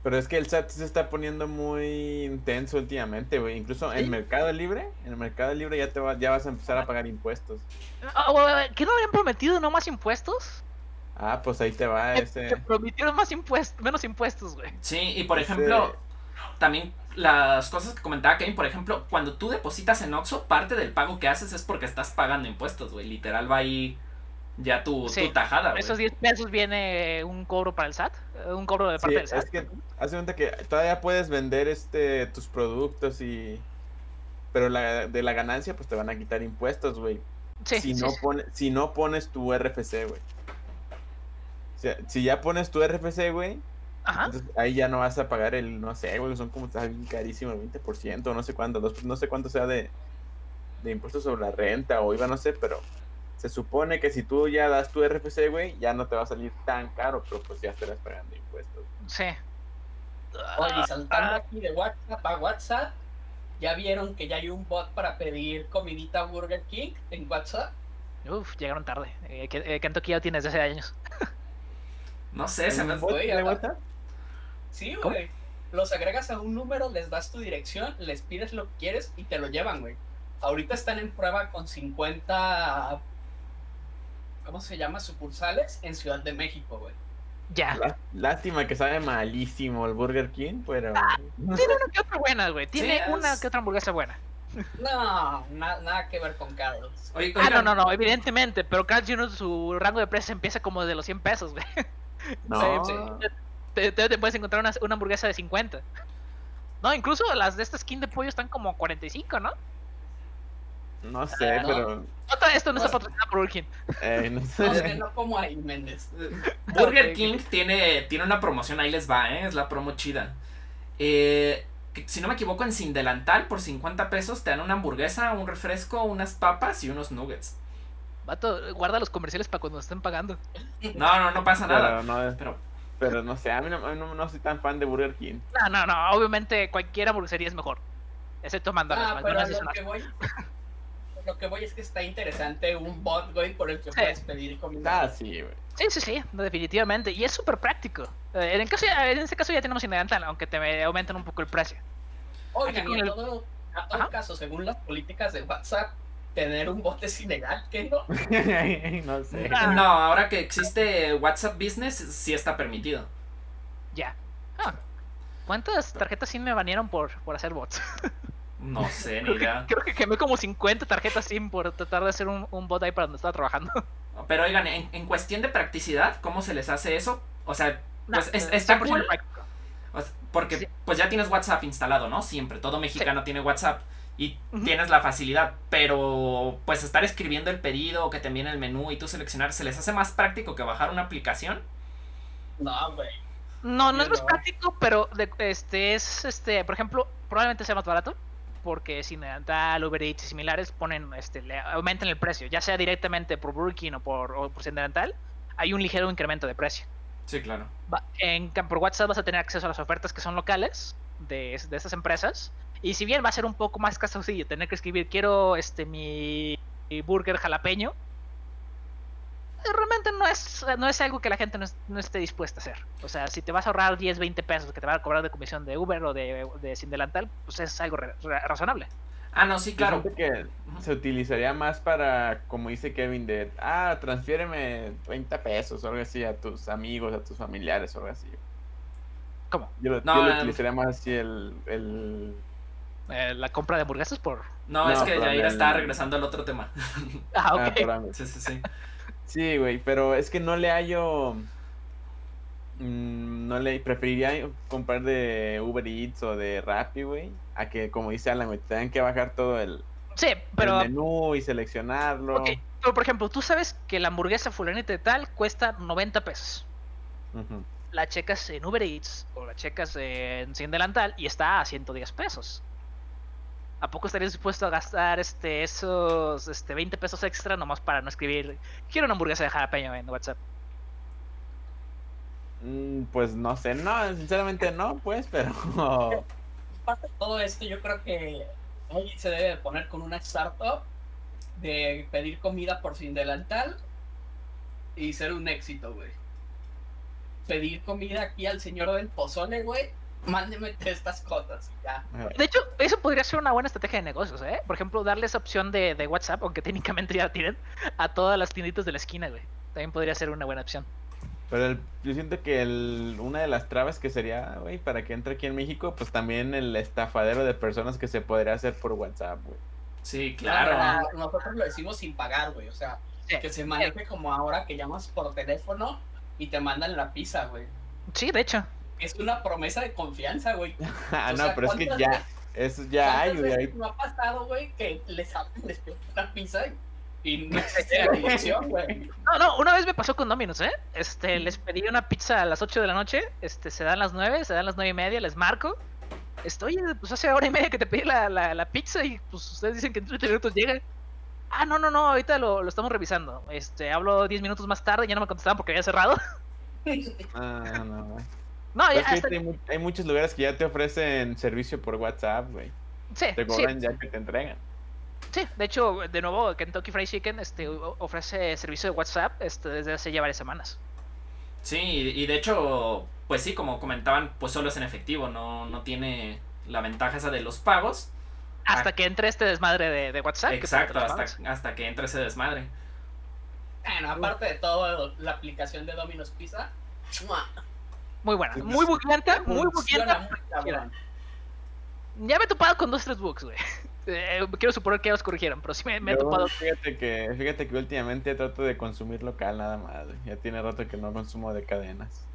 Pero es que el SAT se está poniendo muy intenso últimamente, güey. Incluso ¿Sí? en Mercado Libre, en el Mercado Libre ya te va- ya vas a empezar a pagar impuestos. Ah, ah, ¿Qué no habían prometido no más impuestos? Ah, pues ahí te va Que- ese. Que prometieron más impuestos, menos impuestos, güey. Sí, y por ese- ejemplo, también las cosas que comentaba Kevin, por ejemplo, cuando tú depositas en Oxxo, parte del pago que haces es porque estás pagando impuestos, güey. Literal va ahí ya tu, Sí, tu tajada, güey. Esos 10 pesos viene un cobro para el SAT, eh, un cobro de parte Sí, del SAT. es que hace cuenta que todavía puedes vender este tus productos y pero la, de la ganancia pues te van a quitar impuestos, güey. Sí, si no sí. pone- si no pones tu RFC, güey. O sea, si ya pones tu RFC, güey, Ajá. entonces ahí ya no vas a pagar el, no sé, güey, son como está bien carísimo, el 20%, no sé cuánto, dos- no sé cuánto sea de, de impuestos sobre la renta o IVA, no sé, pero se supone que si tú ya das tu RFC, güey, ya no te va a salir tan caro, pero pues ya estarás pagando impuestos. Sí. Oye, y Ah, saltando aquí de WhatsApp a WhatsApp, ¿ya vieron que ya hay un bot para pedir comidita Burger King en WhatsApp? Uf, llegaron tarde. Eh, que- eh, Kentucky ya tiene desde hace años. No sé, se me... ¿Un bot Güey, de ajá. WhatsApp? Sí, ¿Cómo? güey. Los agregas a un número, les das tu dirección, les pides lo que quieres y te lo llevan, güey. Ahorita están en prueba con 50, ¿cómo se llama? Sucursales en Ciudad de México, güey. Ya. Lá- Lástima que sabe malísimo el Burger King, pero... Tiene una que otra buena, güey. Tiene Sí, una es- que otra hamburguesa buena. No, na- nada que ver con Carlos. Oye, Ah, no, no, no, evidentemente. Pero Carl Jr. su rango de precio empieza como de los 100 pesos, güey. No, Sí, sí. Te, te- te puedes encontrar una, una hamburguesa de 50. No, incluso las de esta skin de pollo están como 45, ¿no? no sé, no. pero... Otra, esto no está No. patrocinado por Burger King. eh, no No sé, sé. no como ahí, Méndez. Burger. King tiene, tiene una promoción, ahí les va, ¿eh? es la promo chida. Eh, que, si no me equivoco, en Sin Delantal, por 50 pesos te dan una hamburguesa, un refresco, unas papas y unos nuggets. Vato, guarda los comerciales para cuando estén pagando. No, no, no pasa nada. Pero no, Pero pero no sé, a mí no, a mí no- no soy tan fan de Burger King. No, no, no. Obviamente cualquier hamburguesia es mejor. Excepto mandarlas. Ah, pero McDonald's es lo que voy. Lo que voy es que está interesante un bot, güey, por el que Sí. puedes pedir comida. Ah, sí, güey. Sí, sí, sí, definitivamente. Y es súper práctico. Eh, en, el caso, ya- en este caso ya tenemos Indelantal, aunque te aumentan un poco el precio. Oigan, y en el- todo, a todo caso, según las políticas de WhatsApp, tener un bot es ilegal, ¿qué no? no sé. Ah. no, ahora que existe WhatsApp Business, sí está permitido. Ya. Ah, ¿Cuántas tarjetas SIM me banearon por, por hacer bots? No sé, ni idea. Creo que quemé como 50 tarjetas SIM por tratar de hacer un, un bot ahí para donde estaba trabajando. Pero oigan, en, en cuestión de practicidad, ¿cómo se les hace eso? O sea, pues es- eh, está 100% cool. práctico. Porque Sí. pues ya tienes WhatsApp instalado, ¿no? Siempre, todo mexicano tiene WhatsApp y tienes la facilidad, pero pues estar escribiendo el pedido o que te envíen el menú y tú seleccionar, ¿se les hace más práctico que bajar una aplicación? No, güey. No, no es más práctico, pero de- este es, este, por ejemplo, probablemente sea más barato, porque sin Dental, Uber Eats y similares ponen, este, le aumentan el precio, ya sea directamente por Burger King o por, o por Dental, hay un ligero incremento de precio. Sí, claro. Va- En, por WhatsApp vas a tener acceso a las ofertas que son locales de, de estas empresas. Y si bien va a ser un poco más casausillo tener que escribir, quiero este mi, mi burger jalapeño, eh, realmente no es, no es algo que la gente no, es- no esté dispuesta a hacer. O sea, si te vas a ahorrar 10, 20 pesos que te van a cobrar de comisión de Uber o de, de Sin Delantal, pues es algo ra- ra- razonable. Ah, no, sí, claro. Yo que se utilizaría más para, como dice Kevin, de, ah, transfiéreme 30 pesos o algo así a tus amigos, a tus familiares o algo así. ¿Cómo? Yo lo, No, yo lo eh, utilizaría más así el, el... Eh, la compra de hamburguesas por... No, No, es que Yair está regresando al otro tema. Ah, Ah, ok. perdón. Sí, sí, sí. Sí, güey, pero es que no le hallo... mm, no le preferiría comprar de Uber Eats o de Rappi, güey, a que, como dice Alan, güey, te tengan que bajar todo el, sí, pero... el menú y seleccionarlo. ok, pero por ejemplo, tú sabes que la hamburguesa fulanita de tal cuesta 90 pesos. La checas en Uber Eats o la checas en Sin Delantal y está a 110 pesos. ¿A poco estarías dispuesto a gastar este esos este 20 pesos extra nomás para no escribir quiero una hamburguesa de jalapeño en WhatsApp? Mm, Pues no sé, no, sinceramente no, pues, pero... Parte de todo esto, yo creo que alguien se debe poner con una startup de pedir comida por sin delantal y ser un éxito, güey. Pedir comida aquí al señor del pozole, güey. Mándeme estas cosas, y ya. De hecho, eso podría ser una buena estrategia de negocios, ¿eh? Por ejemplo, darle esa opción de, de WhatsApp, aunque técnicamente ya la tienen, a todas las tienditas de la esquina, güey. También podría ser una buena opción. Pero el- yo siento que el, una de las trabas que sería, güey, para que entre aquí en México, pues también el estafadero de personas que se podría hacer por WhatsApp, güey. Sí, Claro. claro. nosotros lo decimos sin pagar, güey. O sea, Sí. que se maneje como ahora que llamas por teléfono y te mandan la pizza, güey. Sí, de hecho. Es una promesa de confianza, güey. ah, O no, sea, pero es que ¿cuántas ya, veces- eso ya hay, ¿Cuántas güey. me ha pasado, güey, que les abren pido una pizza y, y no existe la dirección, güey? No, no, una vez me pasó con Domino's, ¿eh? Este, les pedí una pizza a las 8 de la noche, este, se dan las 9, se dan las 9 y media, les marco. Estoy, pues hace hora y media que te pedí la, la, la pizza y pues ustedes dicen que en 30 minutos llega. Ah, no, no, no, ahorita lo, lo estamos revisando. Este, hablo 10 minutos más tarde, ya no me contestaban porque había cerrado. Ah, no, güey. No, ya hasta- hay, mu- hay muchos lugares que ya te ofrecen servicio por WhatsApp, güey. Sí, Te sí, cobran ya que te entregan. sí, de hecho, de nuevo, Kentucky Fried Chicken este, ofrece servicio de WhatsApp este, desde hace ya varias semanas. Sí, y y de hecho, pues sí, como comentaban, pues solo es en efectivo, no, no tiene la ventaja esa de los pagos. Hasta Ah. que entre este desmadre de, de WhatsApp. Exacto, hasta que entre ese desmadre. Bueno, aparte de todo, la aplicación de Domino's Pizza. ¡mua! Muy buena, muy bugueanta, muy bugueanta. Ya me he topado con dos, tres bugs, güey. Eh, quiero suponer que ya los corrigieron, pero sí me, me he topado. Fíjate que, fíjate que últimamente trato de consumir local nada más, güey. Ya tiene rato que no consumo de cadenas.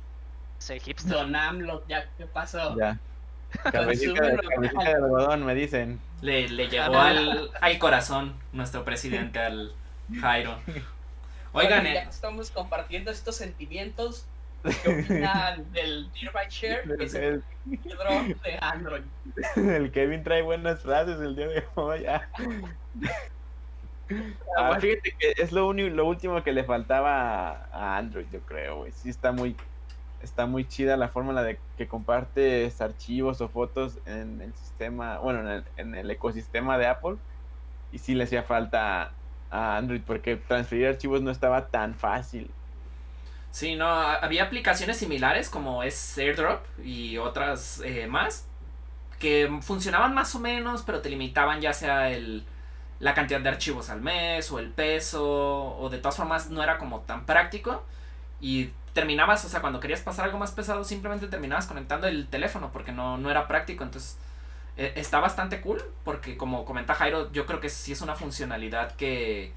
Soy hipster. Don AMLO, ya, ¿qué pasó? Ya. Cabecita Consume de, cabecita de algodón, me dicen. Le, le llegó Ah, al, al corazón nuestro presidente, al Jairo. Oigan, ya eh, estamos compartiendo estos sentimientos. ¿Qué opinan del Nearby Share? Que es el de Android. El Kevin trae buenas frases el día de hoy. ah. Ah, fíjate que es lo, único, lo último que le faltaba a- a Android, yo creo, güey. Sí está muy, está muy chida la fórmula de que compartes archivos o fotos en el sistema, bueno, en el, en el ecosistema de Apple. Y sí le hacía falta a Android porque transferir archivos no estaba tan fácil. Sí, no, ha- había aplicaciones similares como es AirDrop y otras eh, más que funcionaban más o menos, pero te limitaban ya sea el, la cantidad de archivos al mes o el peso, o de todas formas no era como tan práctico. Y terminabas, o sea, cuando querías pasar algo más pesado, simplemente terminabas conectando el teléfono porque no, no era práctico. Entonces, eh, está bastante cool porque como comenta Jairo, yo creo que sí es una funcionalidad que,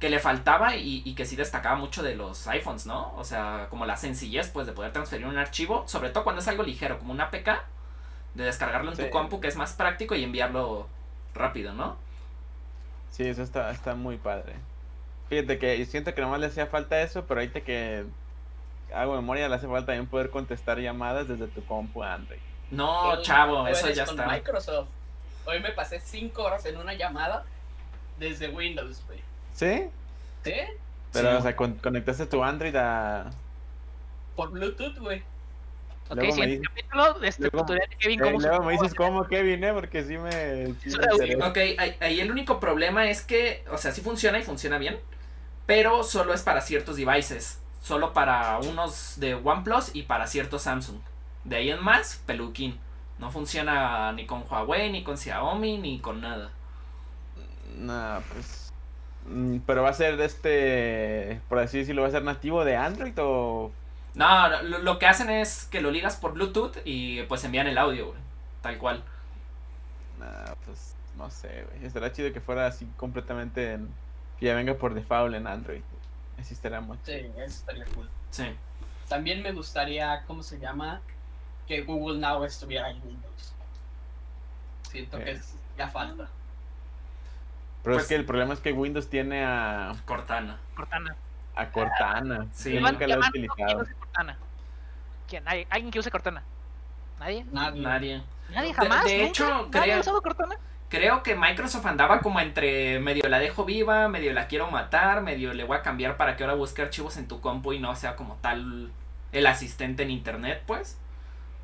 que le faltaba y, y que sí destacaba mucho de los iPhones, ¿no? O sea, como la sencillez pues de poder transferir un archivo, sobre todo cuando es algo ligero, como una APK, de descargarlo en tu compu que es más práctico y enviarlo rápido, ¿no? Sí, eso está, está muy padre. Fíjate que siento que nomás le hacía falta eso, pero ahorita que hago memoria le hace falta también poder contestar llamadas desde tu compu Android. No, chavo, eso ya con está. Microsoft. Hoy me pasé 5 horas en una llamada desde Windows, güey. ¿Sí? ¿Sí? Pero, Sí. o sea, con- conectaste tu Android a... Por Bluetooth, güey. Ok, Luego me siguiente dices- capítulo, este luego- tutorial de Kevin, Eh, cómo se luego me dices cómo- Kevin, ¿eh? Porque sí me... sí me. Ok, ahí, ahí el único problema es que, o sea, sí funciona y funciona bien, pero solo es para ciertos devices. Solo para unos de OnePlus y para ciertos Samsung. De ahí en más, peluquín. No funciona ni con Huawei, ni con Xiaomi, ni con nada. No, pues... mm, Pero va a ser de este... Por así decirlo, va a ser nativo de Android o... No, lo, lo que hacen es que lo ligas por Bluetooth y pues envían el audio, güey. Tal cual. Nah, pues no sé, güey. Estaría chido que fuera así completamente en... Que ya venga por default en Android. Así estaría muy Sí, eso estaría cool. Sí. También me gustaría, ¿cómo se llama? Que Google Now estuviera en Windows. Siento que es- ya falta. Pero Pues- es que el problema es que Windows tiene a, Cortana. Cortana. a Cortana. Sí. Yo nunca lo he llamando, ¿Quién utilizado. usa Cortana? ¿Quién? ¿Hay- ¿Alguien que use Cortana? ¿Nadie? Nadie. Nadie. ¿Nadie De- jamás? de ¿Nunca? hecho, ¿Nadie creo- ha usado Cortana? Creo que Microsoft andaba como entre medio la dejo viva, medio la quiero matar, medio le voy a cambiar para que ahora busque archivos en tu compu y no sea como tal el asistente en internet, pues.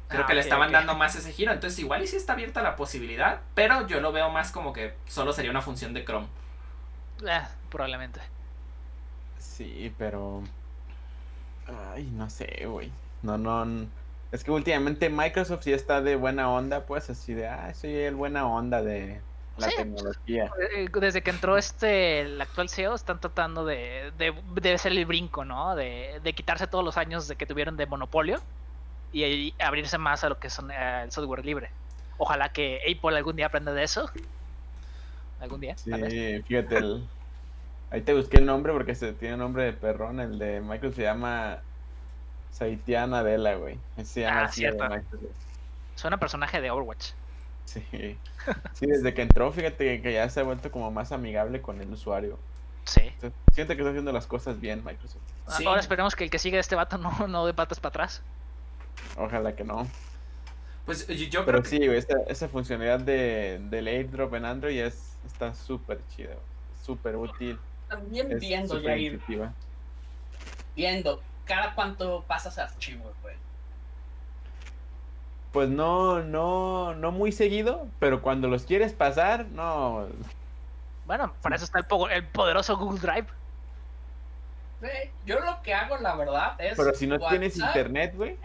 Creo Ah, que le estaban dando más ese giro, entonces igual y sí está abierta la posibilidad, pero yo lo veo más como que solo sería una función de Chrome. Ah, probablemente. Sí, pero... Ay, no sé, güey. No, no... Es que últimamente Microsoft sí está de buena onda, pues así de, ah, soy el buena onda de la Sí. tecnología. Eh, Desde que entró este el actual CEO están tratando de, de, de hacer el brinco, ¿no? De, de quitarse todos los años de que tuvieron de monopolio y, abrirse más a lo que son eh, el software libre. Ojalá que Apple algún día aprenda de eso. Algún día, Sí, fíjate, el... ahí te busqué el nombre porque se tiene nombre de perrón. El de Microsoft se llama Satya Nadella, güey. Se llama Ah, cierto. Microsoft. Suena personaje de Overwatch. Sí. Sí, desde que entró, fíjate que- ya se ha vuelto como más amigable con el usuario. Sí. Entonces, Siento que está haciendo las cosas bien, Microsoft. Sí. Ahora esperemos que el que siga este vato no, no dé patas para atrás. Ojalá que no. Pues yo, yo Pero creo que sí, güey, esa, esa funcionalidad de, del airdrop en Android es, está súper chida, súper útil. También Es viendo, Jair, viendo. ¿Cada cuánto pasas archivos, güey? Pues no, no, no muy seguido, pero cuando los quieres pasar, no. Bueno, para eso está el, po- el poderoso Google Drive. Yo lo que hago, la verdad, es. Pero si no tienes internet, güey.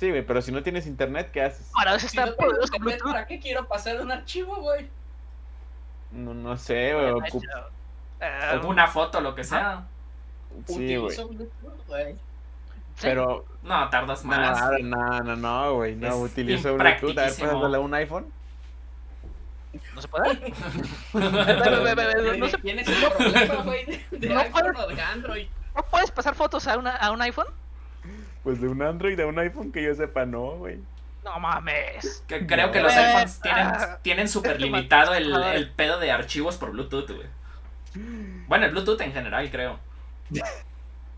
Sí, güey, pero si no tienes internet, ¿qué haces? Para eso Si está no internet, Bluetooth. ¿para qué quiero pasar un archivo, güey? No, no sé, güey. Ocup- hecho, eh, una foto, lo que sea. Sí, güey. Utilizo Bluetooth, güey. sí. Pero, No, tardas más. no, no, no, no, güey. No, Es utilizo Bluetooth. A ver, a un iPhone. ¿No se puede? No se- Tienes un problema, güey, de, de No iPhone puedes- o de Android. ¿No puedes pasar fotos a, una, a un iPhone? Pues de un Android a un iPhone que yo sepa, no, güey. No mames. Que creo que los iPhones tienen, ah, tienen súper limitado el, pedo de archivos por Bluetooth, güey. Bueno, el Bluetooth en general, creo.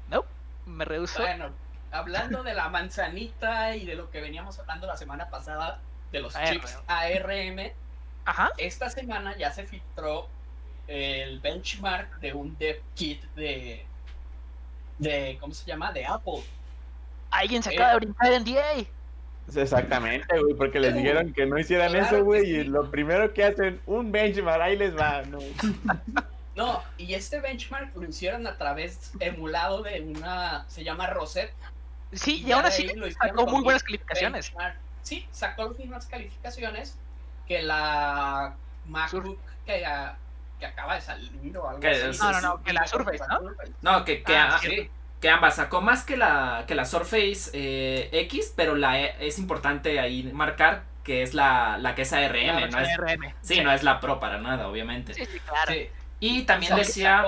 No, me rehuso. Bueno, hablando de la manzanita y de lo que veníamos hablando la semana pasada de los ARM. chips ARM, Ajá. esta semana ya se filtró el benchmark de un dev kit de, de ¿cómo se llama? De Apple. Alguien se Eh. acaba de brincar en DA. Exactamente, güey, porque les dijeron que no hicieran Claro eso, güey, sí. y lo primero que hacen, un benchmark, ahí les va, no. No, y este benchmark lo hicieron a través emulado de una, se llama Rosette. Sí, y aún así lo hicieron sacó muy buenas calificaciones. benchmark. Sí, sacó las mismas calificaciones que la MacBook que, a- que acaba de salir o algo Que así. es- No, no, no, que la Surface, ¿no? No, que, que, Ah, a- Sí, que ambas sacó más que la, que la Surface eh, X, pero la E- es importante ahí marcar que es la, la que es ARM, La no es, ARM. sí, no es la Pro para nada, obviamente. Sí, sí, claro. Sí. Y también O sea, que decía,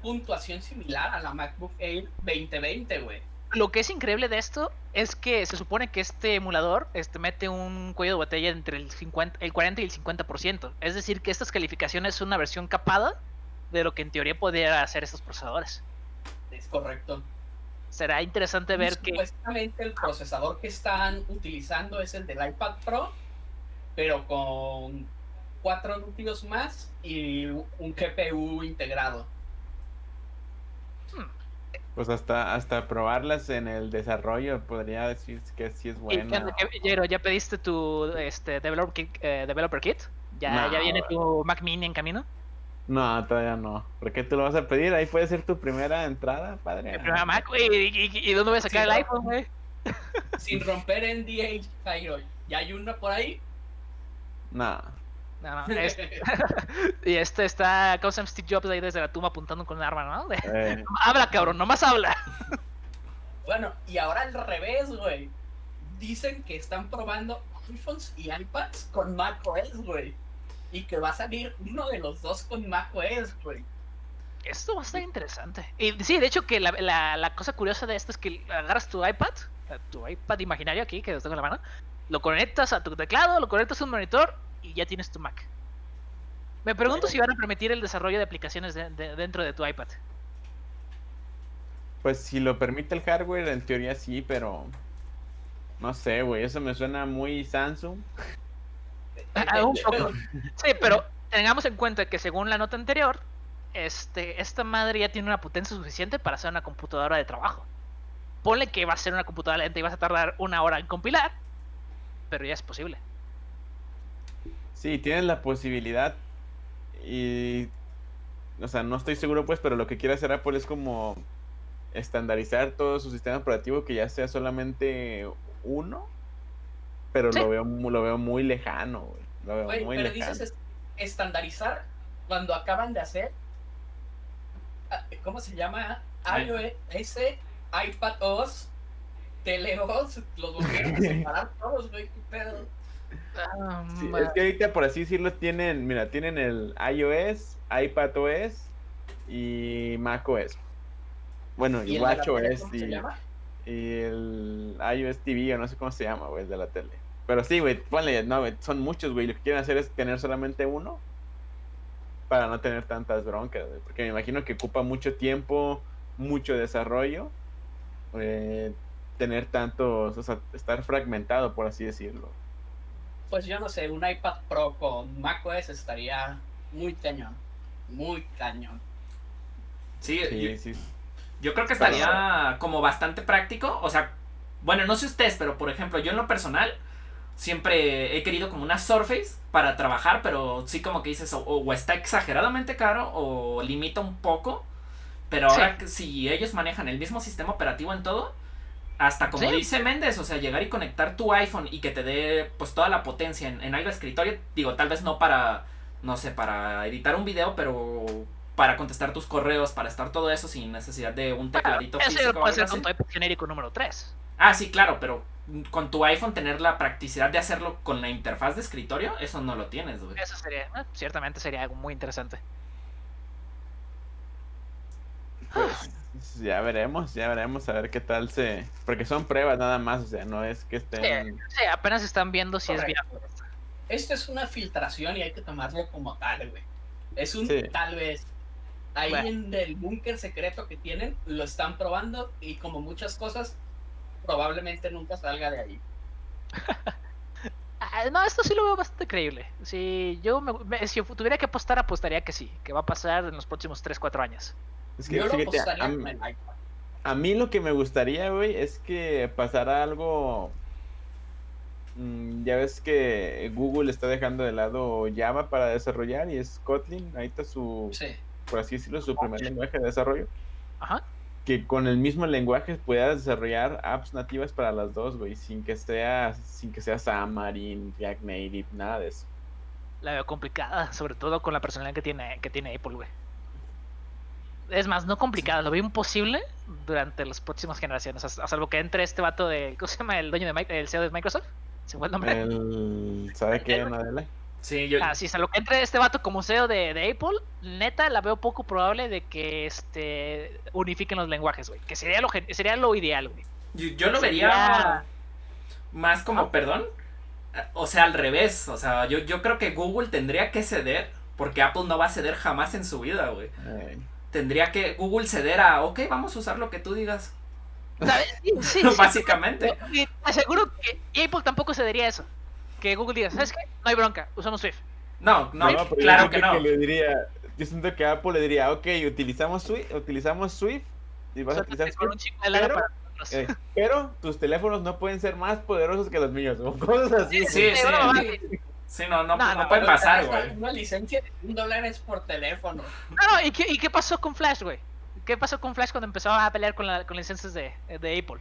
puntuación similar a la MacBook Air 2020, güey. Lo que es increíble de esto es que se supone que este emulador este, mete un cuello de botella entre el, 50, el 40 y el 50%. Es decir, que estas calificaciones son una versión capada de lo que en teoría podrían hacer estos procesadores. Es correcto. Será interesante ver que... Supuestamente el procesador que están utilizando es el del iPad Pro, pero con cuatro núcleos más y un GPU integrado. Pues hasta, hasta probarlas en el desarrollo podría decir que sí es ¿Y bueno. ¿Ya pediste tu este, developer, kit, eh, developer kit? ¿Ya, No, ¿Ya viene tu Mac Mini en camino? No, todavía no. ¿Por qué tú lo vas a pedir? Ahí puede ser tu primera entrada, padre. El primer Mac, güey. ¿Y, y- y dónde voy a sacar Sí, el no. iPhone, güey? Sin romper NDA, Jairo. ¿Ya hay uno por ahí? No. No, no. y este está, ¿cómo se llama Steve Jobs ahí desde la tumba apuntando con un arma, ¿no? De- Eh, habla, cabrón, nomás habla. Bueno, y ahora al revés, güey. Dicen que están probando iPhones y iPads con macOS, güey. Y que va a salir uno de los dos con macOS, güey. Esto va a estar interesante. Y sí, de hecho que la, la- la cosa curiosa de esto es que agarras tu iPad, tu iPad imaginario aquí, que lo tengo en la mano, lo conectas a tu teclado, lo conectas a un monitor y ya tienes tu Mac. Me pregunto si van a permitir el desarrollo de aplicaciones de- de- dentro de tu iPad. pues si lo permite el hardware, en teoría sí, pero. No sé, güey. Eso me suena muy Samsung. Ah, un poco. Sí, pero tengamos en cuenta que según la nota anterior, este, esta madre ya tiene una potencia suficiente para hacer una computadora de trabajo. Ponle que va a ser una computadora lenta y vas a tardar una hora en compilar, pero ya es posible. Sí, tienes la posibilidad. Y. O sea, no estoy seguro, pues, pero lo que quiere hacer Apple es como estandarizar todo su sistema operativo que ya sea solamente uno. Pero Sí. lo veo lo veo muy lejano, güey. Lo veo Güey, muy pero lejano. dices es- estandarizar cuando acaban de hacer. ah, ¿Cómo se llama? Ay. iOS, iPad OS, TeleOS, los volvieron a separar todos, güey, qué pedo. Ah, Sí, es que ahorita, por así decirlo, tienen, mira, tienen el iOS, iPadOS y macOS. Bueno, y, tele, watchOS ¿Cómo se y, llama? y el iOS TV, o no sé cómo se llama, güey, de la tele. Pero sí, güey, ponle, no, güey, son muchos, güey. Lo que quieren hacer es tener solamente uno para no tener tantas broncas, güey. Porque me imagino que ocupa mucho tiempo, mucho desarrollo, eh, tener tantos, o sea, estar fragmentado, por así decirlo. Pues yo no sé, un iPad Pro con macOS estaría muy cañón. Muy cañón. sí, yo- Sí, sí. Yo creo que estaría como bastante práctico. O sea, bueno, no sé ustedes, pero por ejemplo, yo en lo personal siempre he querido como una Surface para trabajar, pero sí como que dices, o, o está exageradamente caro o limita un poco. Pero Sí. ahora que si ellos manejan el mismo sistema operativo en todo, hasta como Sí. dice Méndez, o sea, llegar y conectar tu iPhone y que te dé pues toda la potencia en, en algo de escritorio, digo, tal vez no para, no sé, para editar un video, pero para contestar tus correos, para estar todo eso sin necesidad de un tecladito físico. o puede algo ser iPad genérico número 3. Ah, sí, claro, pero con tu iPhone tener la practicidad de hacerlo con la interfaz de escritorio, eso no lo tienes, güey. Eso sería, eh, ciertamente sería algo muy interesante. Pues ya veremos, ya veremos a ver qué tal se. Porque son pruebas nada más, o sea, no es que estén. Sí, apenas están viendo si Correcto. es viable. Esto es una filtración y hay que tomarlo como tal, güey. Es un Sí. tal vez. Ahí Bueno. en el búnker secreto que tienen, lo están probando y como muchas cosas, probablemente nunca salga de ahí. Ah, no, esto sí lo veo bastante creíble. Si yo me- me- si tuviera que apostar, apostaría que sí, que va a pasar en los próximos 3-4 años. Es que Yo lo fíjate, apostaría a, mí lo que me gustaría, güey, es que pasara algo. mm, ya ves que Google está dejando de lado Java para desarrollar y es Kotlin, ahí está su, Sí. por así decirlo, su primer lenguaje de desarrollo. Ajá. Que con el mismo lenguaje puedas desarrollar apps nativas para las dos, güey, sin que sea, sin que sea Xamarin, React Native, nada de eso. La veo complicada, sobre todo con la personalidad que tiene, que tiene Apple, güey. Es más, no complicada, lo veo imposible durante las próximas generaciones, a, a salvo que entre este vato de, ¿cómo se llama? El dueño de el CEO de Microsoft. ¿Se fue el nombre? El... ¿Sabe qué, Nadela? Sí, yo. Ah, sí, o lo que entre este vato como CEO de, de Apple, neta, la veo poco probable de que este unifiquen los lenguajes, güey. Que sería lo, sería lo ideal, güey. Yo, yo lo Sería- vería más como, Ah. perdón, o sea, al revés. O sea, yo, yo creo que Google tendría que ceder, porque Apple no va a ceder jamás en su vida, güey. Tendría que Google ceder a, ok, vamos a usar lo que tú digas. ¿Sabes? Sí, sí, sí. Básicamente. Aseguro que Apple tampoco cedería eso. Que Google diga, ¿sabes qué? No hay bronca, usamos Swift. No, no, pero yo claro que no. le diría, yo siento que Apple le diría, ok, utilizamos Swift, utilizamos Swift y vas a utilizar Swift, pero- para eh, pero tus teléfonos no pueden ser más poderosos que los míos, o cosas así. Sí, sí. va. Sí, no, no, No, no, no, pueden pasar, güey. Una licencia de un dólares por teléfono. No, no, ¿y qué, ¿y qué pasó con Flash, güey? ¿Qué pasó con Flash cuando empezó a pelear con, la, con licencias de, de Apple?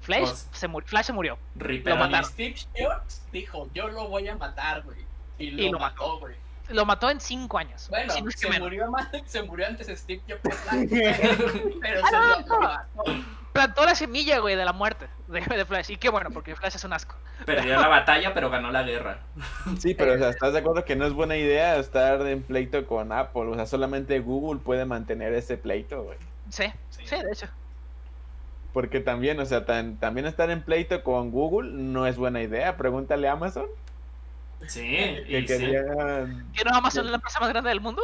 Flash, Pues- se murió, Flash se murió. Lo on mataron. Steve Jobs dijo, yo lo voy a matar, güey. Y lo, lo mató, güey. Lo mató en 5 años. Bueno, si no es que se menos. murió, más, se murió antes Steve Jobs. pero se Ah, lo no. mató. Plantó la semilla, güey, de la muerte de, de Flash. Y qué bueno, porque Flash es un asco. Perdió la batalla, pero ganó la guerra. Sí, pero o sea, ¿estás de acuerdo que no es buena idea estar en pleito con Apple? O sea, solamente Google puede mantener ese pleito, güey. Sí, Sí. sí, de hecho. Porque también, o sea, tan- también estar en pleito con Google no es buena idea. Pregúntale a Amazon. Sí, Que y sí. querían... ¿Que no Amazon es la empresa más grande del mundo?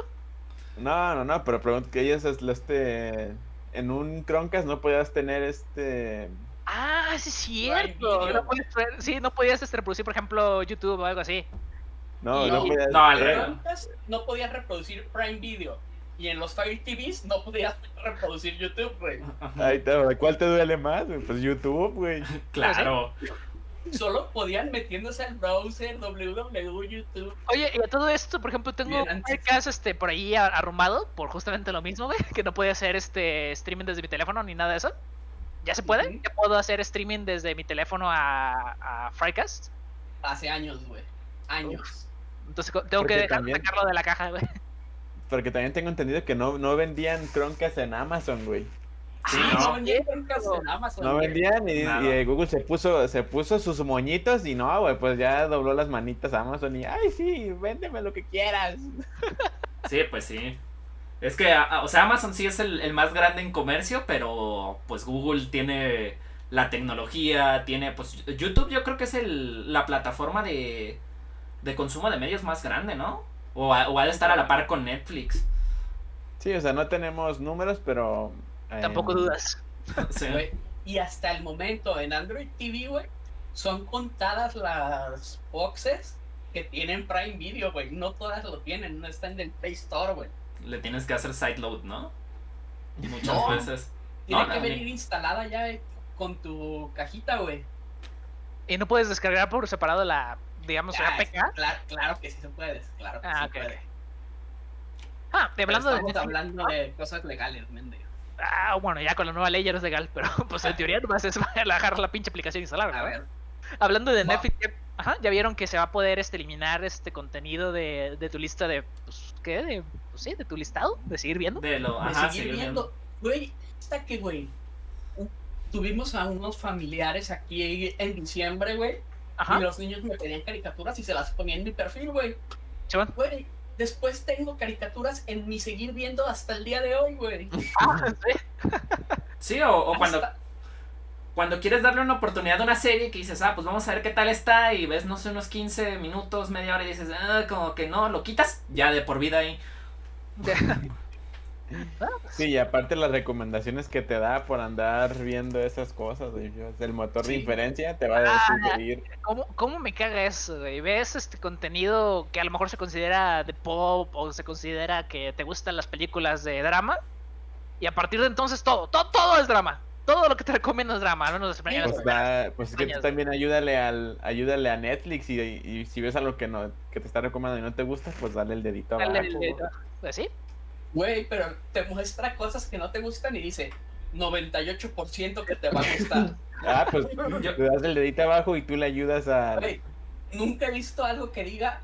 No, no, no, pero pregunto que ellos es- lo este... En un Chromecast no podías tener este... Ah, sí es cierto. No podías, sí, no podías este, reproducir, por ejemplo, YouTube o algo así. No, Y- no podías... no, al revés. Antes no podías reproducir Prime Video. Y en los Fire TVs no podías reproducir YouTube, güey. Ahí ¿cuál te duele más? güey? Pues YouTube, güey. Claro. Solo podían metiéndose al browser www YouTube. Oye, y a todo esto, por ejemplo, tengo un podcast este, por ahí a- arrumbado por justamente lo mismo, güey, que no podía hacer este streaming desde mi teléfono ni nada de eso. ¿Ya se puede? ¿Ya puedo hacer streaming desde mi teléfono a, a Firecast? Hace años, güey. Años. Entonces tengo que dejar también- sacarlo de la caja, güey. Porque también tengo entendido que no, no vendían Chromecast en Amazon, güey. Sí, Ah, ¿no? vendían Chromecast en Amazon, No güey. vendían y, eh, Google se puso se puso sus moñitos y no, güey, pues ya dobló las manitas a Amazon y, ay, sí, véndeme lo que quieras. Sí, pues sí. Es que, o sea, Amazon sí es el, el más grande en comercio, pero pues Google tiene la tecnología, tiene, pues YouTube yo creo que es el, la plataforma de, de consumo de medios más grande, ¿no? O, ha- o ha de estar a la par con Netflix. Sí, o sea, no tenemos números, pero... Tampoco em, dudas. Sí. Y hasta el momento en Android TV, güey, son contadas las boxes que tienen Prime Video, güey. No todas lo tienen, no están en el Play Store, güey. Le tienes que hacer sideload, ¿no? Muchas No. veces. Tiene No, que no, venir ni- instalada ya eh, con tu cajita, güey. Y no puedes descargar por separado la, digamos, Ah, APK. Claro, claro que sí se puede, claro que Ah, sí ok, puede. Ah, de hablando de estamos hablando de cosas legales, mende. Ah, bueno, ya con la nueva ley ya no es legal, pero pues en teoría nomás es agarrar la pinche aplicación y instalarla. A ver, Hablando de. Netflix, ya, ajá, ya vieron que se va a poder este, eliminar este contenido de, de tu lista de, pues, ¿qué? De, pues sí, de tu listado, de seguir viendo. De lo, de ajá, seguir seguir viendo. Güey, hasta que, güey, tuvimos a unos familiares aquí en diciembre, güey, Ajá, y los niños me pedían caricaturas y se las ponía en mi perfil, güey. Güey, después tengo caricaturas en mi seguir viendo hasta el día de hoy, güey. Ah, sí. Sí, o, o cuando, cuando quieres darle una oportunidad a una serie que dices, ah, pues vamos a ver qué tal está y ves, no sé, unos 15 minutos, media hora y dices, ah, como que no, lo quitas, ya de por vida ahí. Sí, y aparte las recomendaciones que te da por andar viendo esas cosas, güey, el motor de inferencia te va a Ah, sugerir. ¿Cómo, ¿Cómo me caga eso, güey? Ves este contenido que a lo mejor se considera de pop o se considera que te gustan las películas de drama y a partir de entonces todo, todo, todo es drama. Todo lo que te recomiendo es drama, al menos las primeras Pues, da- pues es que tú también ayúdale al ayúdale a Netflix y, y si ves algo que no que te está recomendando y no te gusta, pues dale el dedito Dale abajo. el- Pues sí. Güey, pero te muestra cosas que no te gustan y dice 98% que te va a gustar. Ah, pues Yo- le das el dedito abajo y tú le ayudas a Güey, nunca he visto algo que diga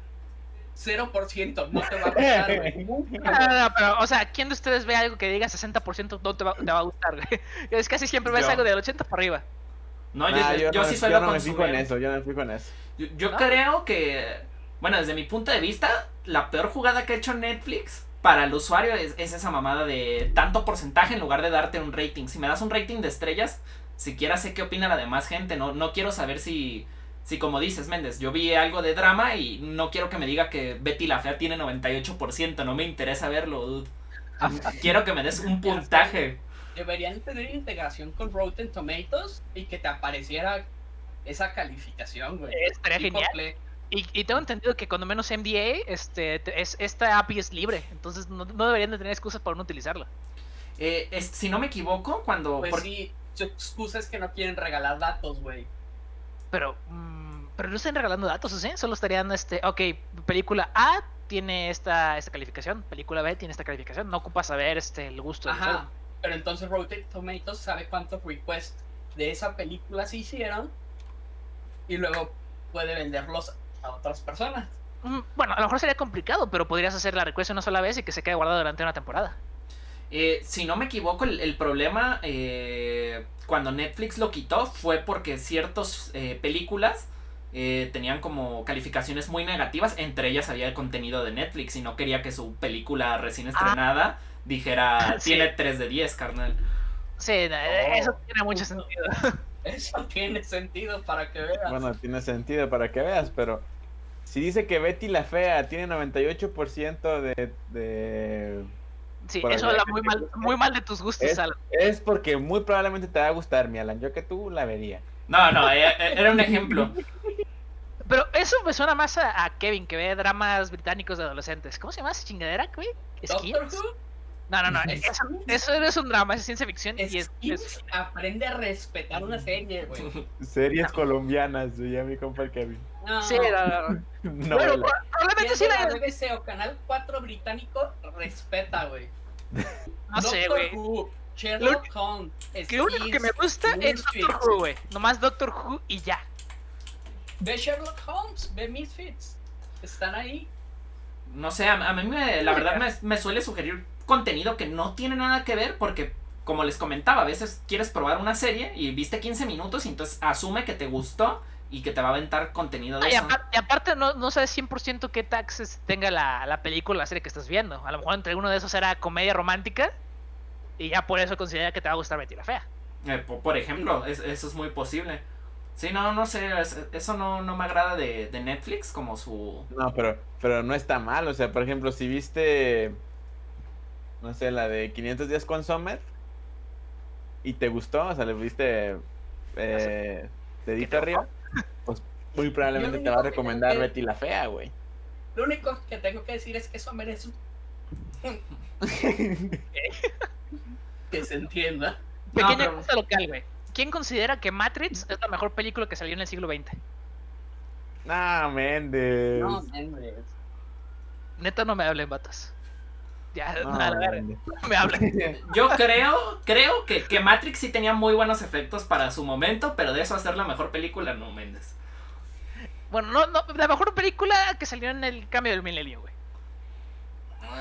0%, no te va a gustar, güey. No, Nunca, no, no, pero, o sea, ¿quién de ustedes ve algo que diga 60% no te va, te va a gustar, güey? Es casi siempre ves Yo. algo del 80 para arriba. No, yo, Nah, yo, no, sí me- suelo yo no me fijo en eso, yo no me fijo en eso. Yo, yo ¿No? creo que, bueno, desde mi punto de vista, la peor jugada que ha hecho Netflix para el usuario es, es esa mamada de tanto porcentaje en lugar de darte un rating. Si me das un rating de estrellas, siquiera sé qué opina la demás gente. No, no quiero saber si, si, como dices, Méndez, yo vi algo de drama y no quiero que me diga que Betty la Fea tiene 98%. No me interesa verlo, dude. Quiero que me des un puntaje. Deberían tener integración con Rotten Tomatoes y que te apareciera esa calificación, güey. Estaría genial. Play. Y, y tengo entendido que cuando menos MDA, este, te- es, esta API es libre, entonces no, no deberían de tener excusas para no utilizarla. Eh, es- si no me equivoco, cuando... Pues por- sí, su excusa es que no quieren regalar datos, güey. Pero, mm, pero no están regalando datos, ¿sí? Solo estarían, este, ok, película A tiene esta, esta calificación, película B tiene esta calificación, no ocupas saber este, el gusto Ajá. Pero entonces Rotten Tomatoes sabe cuántos requests de esa película se hicieron y luego puede venderlos a otras personas. Mm, Bueno, a lo mejor sería complicado, pero podrías hacer la request una sola vez y que se quede guardado durante una temporada. Eh, si no me equivoco, el, el problema eh, cuando Netflix lo quitó fue porque ciertas eh, películas eh, tenían como calificaciones muy negativas. Entre ellas había el contenido de Netflix y no quería que su película recién estrenada dijera Sí. tiene 3 de 10, carnal. Sí, eh, Oh. eso tiene mucho sentido. Eso tiene sentido para que veas. Bueno, tiene sentido para que veas, pero si dice que Betty la Fea tiene 98% de, de... Sí, Por eso habla muy mal, muy mal de tus gustos, Es- Alan. Es porque muy probablemente te va a gustar, mi Alan. Yo que tú la vería. No, no, eh, eh, era un ejemplo. Pero eso me suena más a, a Kevin, que ve dramas británicos de adolescentes. ¿Cómo se llama esa chingadera, güey? Doctor ¿Skins? No, no, no. Eso, eso no es un drama, es ciencia ficción y es, Skins es- aprende a respetar una serie, güey. Series colombianas, ya mi compa el Kevin. No, Sí, no, no, no. No, Bueno, la- probablemente si sí la... la BBC o Canal 4 británico, respeta, güey. No sé, Doctor güey. Who, Sherlock Holmes, Que lo único que me gusta es. Doctor Who, güey. Nomás Doctor Who y ya. Ve Sherlock Holmes, ve Misfits. Están ahí. No sé, a, a mí me- la verdad me, me suele sugerir contenido que no tiene nada que ver porque, como les comentaba, a veces quieres probar una serie y viste 15 minutos y entonces asume que te gustó y que te va a aventar contenido de Ah, y, eso. apar- y aparte no, no sabes 100% qué taxes tenga la, la película o la serie que estás viendo. A lo mejor entre uno de esos era comedia romántica y ya por eso considera que te va a gustar Betty la Fea. Eh, po- por, ejemplo, es- eso es muy posible. Sí, no, no sé, es- eso no, no me agrada de, de Netflix como su... No, pero, pero no está mal. O sea, por ejemplo, si viste, no sé, la de 500 días con Summer y te gustó, o sea, le viste eh, dedito arriba, pues muy probablemente te va a recomendar que- Betty la Fea, güey. Lo único que tengo que decir es que eso merece un- que se entienda. No, Pequeña pero- cosa local, güey. ¿Quién considera que Matrix es la mejor película que salió en el siglo XX? No, Méndez. No, hombre. Neta, no me hablen, vatos. Ya, No, no me hablen. Yo creo, creo que, que Matrix sí tenía muy buenos efectos para su momento, pero de eso a ser la mejor película, no, Méndez. Bueno, no, no, la mejor película que salió en el cambio del milenio, güey.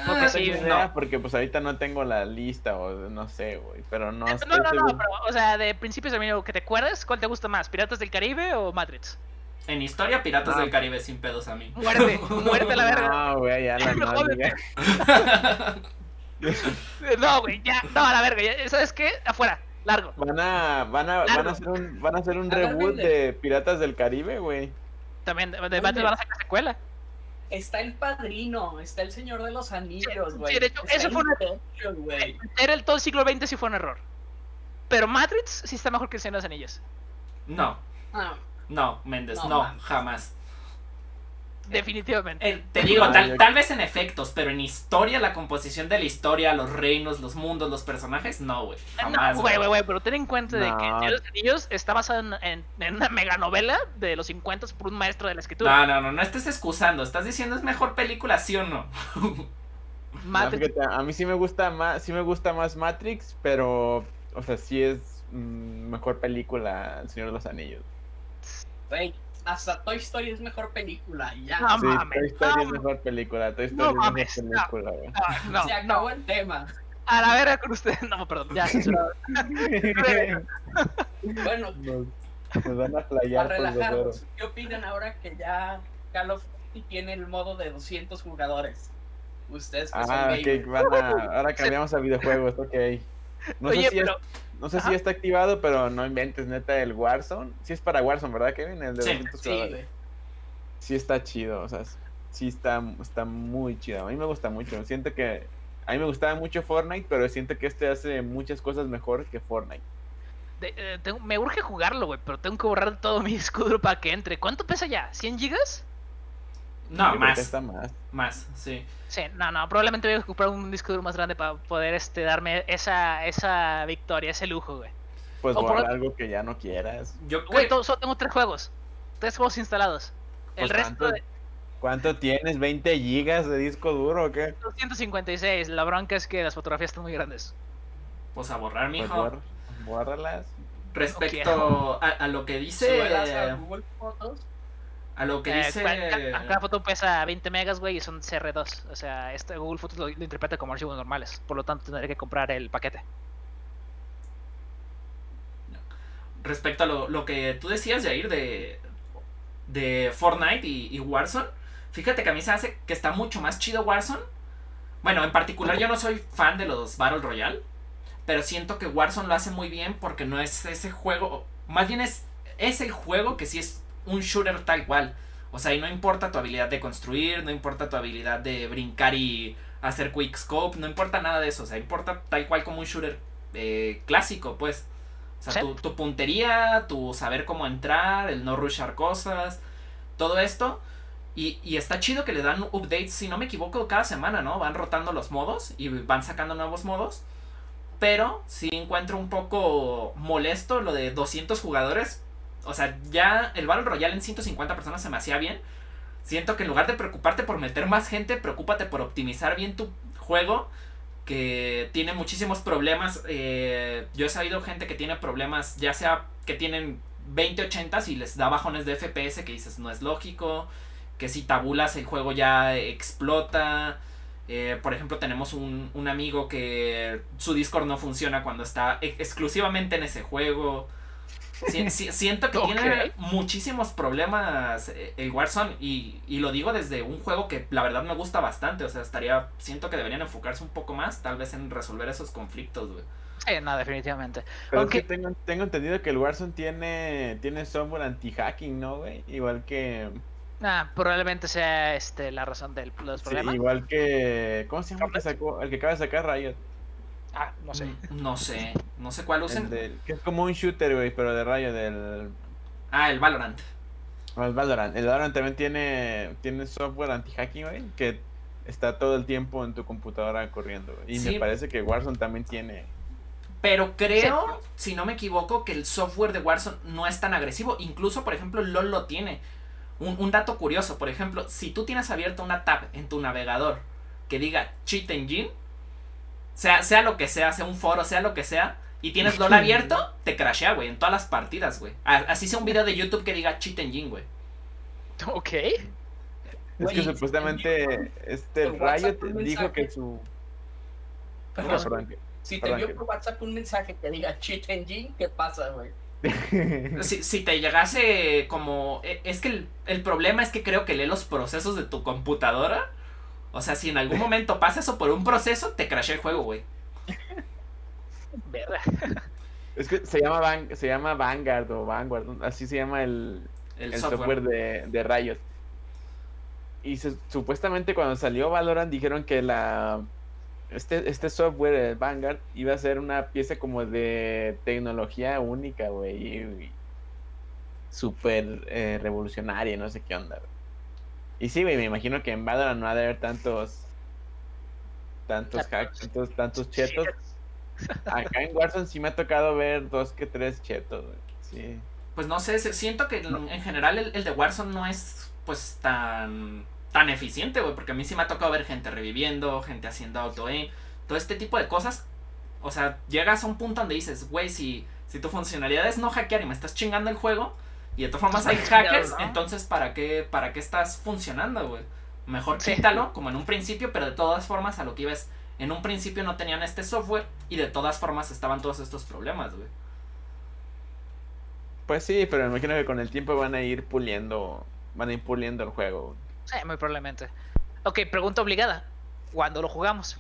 No, que No sí, no. idea, porque pues ahorita no tengo la lista o no sé, güey, pero no No, estoy no, no, seguro. pero, o sea, de principios del milenio, que te acuerdas, ¿cuál te gusta más? ¿Piratas del Caribe o Matrix? En historia, Piratas Ah. del Caribe sin pedos a mí. Muerte, muerte a la verga. No, güey, ya la no. No, güey, ya, no, a la verga. ya, ¿Sabes qué? Afuera, largo. Van a, van a, van a hacer un, van a hacer un A reboot de Piratas del Caribe, güey. También, de Matrix van a sacar secuela. Está el padrino, está el señor de los anillos, güey. sí, de hecho, Está eso fue Inception, güey. Era el todo el siglo XX sí fue un error. Pero Matrix sí está mejor que el Señor de los Anillos. No, Ah, no, Méndez, No, no, jamás. Definitivamente. Eh, te digo, tal, tal vez en efectos, pero en historia, la composición de la historia, los reinos, los mundos, los personajes, no, güey. Jamás. No, güey, güey, güey, pero ten en cuenta de que El No. Señor de los Anillos está basado en, en- en una meganovela de los 50 por un maestro de la escritura. No, no, no, no estés excusando. Estás diciendo es mejor película, sí o no. No, Matrix, fíjate, a mí sí me gusta más, sí me gusta más Matrix, pero, o sea, sí es mm, mejor película El Señor de los Anillos. Güey, hasta Toy Story es mejor película ya. No, sí, mames, Toy Story no es mejor película, Toy No Story mames, es no. mejor película, güey. no, no, Se acabó el tema. a la verga con ustedes. No, perdón, ya. Bueno, No. Nos van a Para playar dos relajarnos. ¿qué opinan ahora que ya Call of Duty tiene el modo de 200 jugadores? Ustedes que son Ah, gamers. ok, van a, ahora cambiamos a videojuegos, ok. No Oye, sé, si, pero. es- no sé si está activado, pero no inventes, neta, el Warzone. Sí es para Warzone, ¿verdad, Kevin? El de Sí, 200 Sí, jugadores. güey. Sí está chido, o sea, sí está, está muy chido. A mí me gusta mucho. Siento que... A mí me gustaba mucho Fortnite, pero siento que este hace muchas cosas mejor que Fortnite. de- eh, tengo- me urge jugarlo, güey, pero tengo que borrar todo mi escudo para que entre. ¿Cuánto pesa ya? ¿100 gigas? No, más. Está más. Más, sí. Sí, no, no, probablemente voy a comprar un disco duro más grande para poder este, darme esa, esa victoria, ese lujo, güey. Pues O por algo que ya no quieras. Yo Güey, solo tengo tres juegos. Tres juegos instalados. El Pues, resto ¿cuánto? de ¿Cuánto tienes? ¿20 gigas de disco duro o qué? 256. La bronca es que las fotografías están muy grandes. Pues a borrar, Pues mijo. borra- bórralas. Respecto a, a lo que dice. Google Fotos. A lo que Eh, dice. cua- ca- Cada foto pesa 20 megas, güey, y son CR2. O sea, este Google Fotos lo, lo interpreta como archivos normales. Por lo tanto, tendré que comprar el paquete. Respecto a lo, lo que tú decías, Jair, de, de Fortnite y, y Warzone. Fíjate que a mí se hace que está mucho más chido Warzone. Bueno, en particular yo no soy fan de los Battle Royale. Pero siento que Warzone lo hace muy bien porque no es ese juego. Más bien es, es el juego que sí es un shooter tal cual. O sea, y no importa tu habilidad de construir, no importa tu habilidad de brincar y hacer quick scope, no importa nada de eso. O sea, importa tal cual como un shooter eh, clásico, pues. O sea, Sí. tu, tu puntería, tu saber cómo entrar, el no rushar cosas, todo esto. Y, y está chido que le dan updates, si no me equivoco, cada semana, ¿no? Van rotando los modos y van sacando nuevos modos. Pero sí encuentro un poco molesto lo de 200 jugadores. O sea, ya el Battle Royale en 150 personas se me hacía bien. Siento que en lugar de preocuparte por meter más gente, preocúpate por optimizar bien tu juego. Que tiene muchísimos problemas. eh, yo he sabido gente que tiene problemas, ya sea que tienen 2080 y les da bajones de FPS que dices no es lógico. Que si tabulas el juego ya explota. Eh, por ejemplo, tenemos un, un amigo que su Discord no funciona cuando está ex- exclusivamente en ese juego. Si- si- siento que tiene muchísimos problemas eh, el Warzone y, y lo digo desde un juego que la verdad me gusta bastante. O sea, estaría. Siento que deberían enfocarse un poco más, tal vez en resolver esos conflictos, güey. Sí, no, definitivamente. Pero es que tengo, tengo entendido que el Warzone tiene, tiene software anti-hacking, ¿no, güey? Igual que... Ah, probablemente sea este la razón de los sí, problemas. igual que... ¿Cómo se llama el que sacó? El que acaba de sacar Riot. Ah, no sé. Mm, No sé. No sé cuál usen. Del- que es como un shooter, güey, pero de Riot, del... Ah, el Valorant. no, el Valorant. El Valorant también tiene, tiene software anti-hacking, güey, que está todo el tiempo en tu computadora corriendo. Y Sí. me parece que Warzone también tiene... Pero creo, si no me equivoco, que el software de Warzone no es tan agresivo. Incluso, por ejemplo, LOL lo tiene. Un, un dato curioso, por ejemplo, si tú tienes abierta una tab en tu navegador que diga Cheat Engine, sea, sea lo que sea, sea un foro, sea lo que sea, y tienes LOL abierto, te crashea, güey, en todas las partidas, güey. Así sea un video de YouTube que diga Cheat Engine, güey. Ok. Es que supuestamente este un dijo que su... Perdón, No, perdón, que- si te envió por WhatsApp un mensaje que diga cheat engine, ¿qué pasa, güey? Si, si te llegase como... e- Es que el, el problema es que creo que lee los procesos de tu computadora. O sea, si en algún momento pasa eso por un proceso, te crashea el juego, güey. Verga. Es que se llama, Van- se llama Vanguard o Vanguard, así se llama el, El, el software. software, de, de Riot. Y se- supuestamente cuando salió Valorant dijeron que la este, este software, el Vanguard, iba a ser una pieza como de tecnología única, güey. Súper eh, revolucionaria, no sé qué onda. güey. Y sí, güey, me imagino que en Valorant no ha de haber tantos tantos hacks, tantos, tantos chetos. Acá en Warzone sí me ha tocado ver dos que tres chetos, güey. Sí. Pues no sé, siento que en, en general el, el de Warzone no es pues tan tan eficiente, güey, porque a mí sí me ha tocado ver gente reviviendo, gente haciendo auto aim, todo este tipo de cosas. O sea, llegas a un punto donde dices, güey, si, si tu funcionalidad es no hackear y me estás chingando el juego, y de todas formas hay hackers, ¿no? entonces ¿para qué, ¿para qué estás funcionando, güey? Mejor Sí. quítalo, como en un principio, pero de todas formas a lo que ibas, en un principio no tenían este software, y de todas formas estaban todos estos problemas, güey. Pues sí, pero me imagino que con el tiempo van a ir puliendo, van a ir puliendo el juego. Sí, muy probablemente. Ok, pregunta obligada. ¿Cuándo lo jugamos?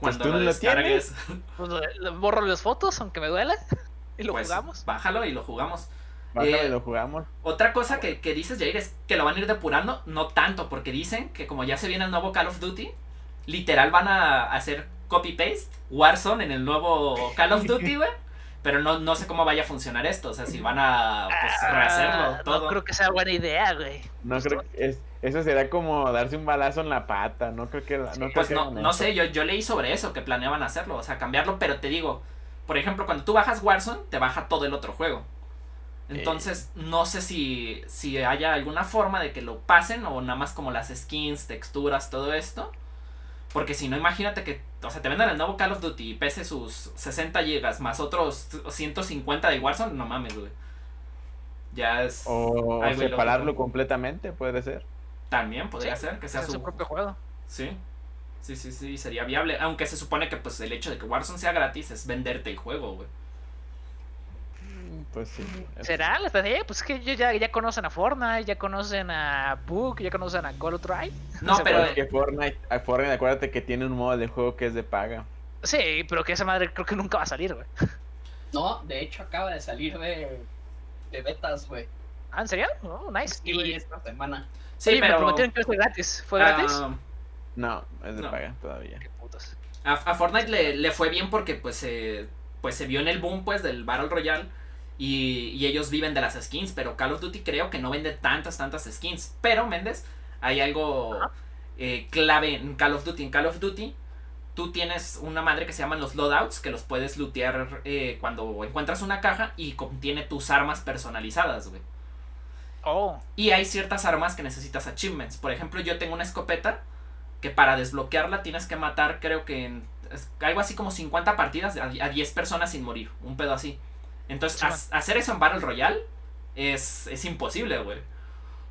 Pues Cuando tú lo no lo descargues, Pues, borro las fotos, aunque me duela, y lo pues, jugamos. bájalo y lo jugamos. Eh, y lo jugamos. Otra cosa que, que dices, Jair, es que lo van a ir depurando, no tanto, porque dicen que como ya se viene el nuevo Call of Duty, literal van a hacer copy-paste Warzone en el nuevo Call of Duty, güey. Pero no, no sé cómo vaya a funcionar esto, o sea, si van a pues, rehacerlo Ah, todo. No creo que sea buena idea, güey. No creo que es, eso será como darse un balazo en la pata. No creo que. la- No creo Pues que no, no sé, yo, yo leí sobre eso, que planeaban hacerlo, o sea, cambiarlo, pero te digo, por ejemplo, cuando tú bajas Warzone, te baja todo el otro juego. Entonces, no sé si, si haya alguna forma de que lo pasen o nada más como las skins, texturas, todo esto. Porque si no, imagínate que, o sea, te vendan el nuevo Call of Duty y pese sus 60 gigas más otros 150 de Warzone, no mames, güey. Ya es... O algo separarlo ilógico. completamente, puede ser. También podría Sí, ser que sea su, su propio juego. Sí. Sí, sí, sí, sería viable. Aunque se supone que pues el hecho de que Warzone sea gratis es venderte el juego, güey. Pues sí. ¿Será la estrategia? Pues es que ellos ya, ya conocen a Fortnite, ya conocen a Book, ya conocen a Call of Duty. No, pero Pero es que Fortnite, a Fortnite, acuérdate que tiene un modo de juego que es de paga. Sí, pero que esa madre creo que nunca va a salir, güey. No, de hecho acaba de salir de, de betas, güey. ¿Ah, en serio? Oh, nice. Sí, Y esta semana. sí, me pero prometieron que ser gratis. ¿Fue ah, gratis? No, es de No. paga todavía. Qué putos. a, a Fortnite le, le fue bien porque pues se pues se vio en el boom pues del Battle Royale y, y ellos viven de las skins, pero Call of Duty creo que no vende tantas tantas skins. Pero Méndez, hay algo eh, clave en Call of Duty. En Call of Duty tú tienes una madre que se llaman los loadouts, que los puedes lootear eh, cuando encuentras una caja y contiene tus armas personalizadas, güey. Oh, Y hay ciertas armas que necesitas achievements. Por ejemplo, yo tengo una escopeta que para desbloquearla tienes que matar, creo que en algo así como 50 partidas a, a 10 personas sin morir. Un pedo así. Entonces, Sí, hacer eso en Battle Royale es, es imposible, güey.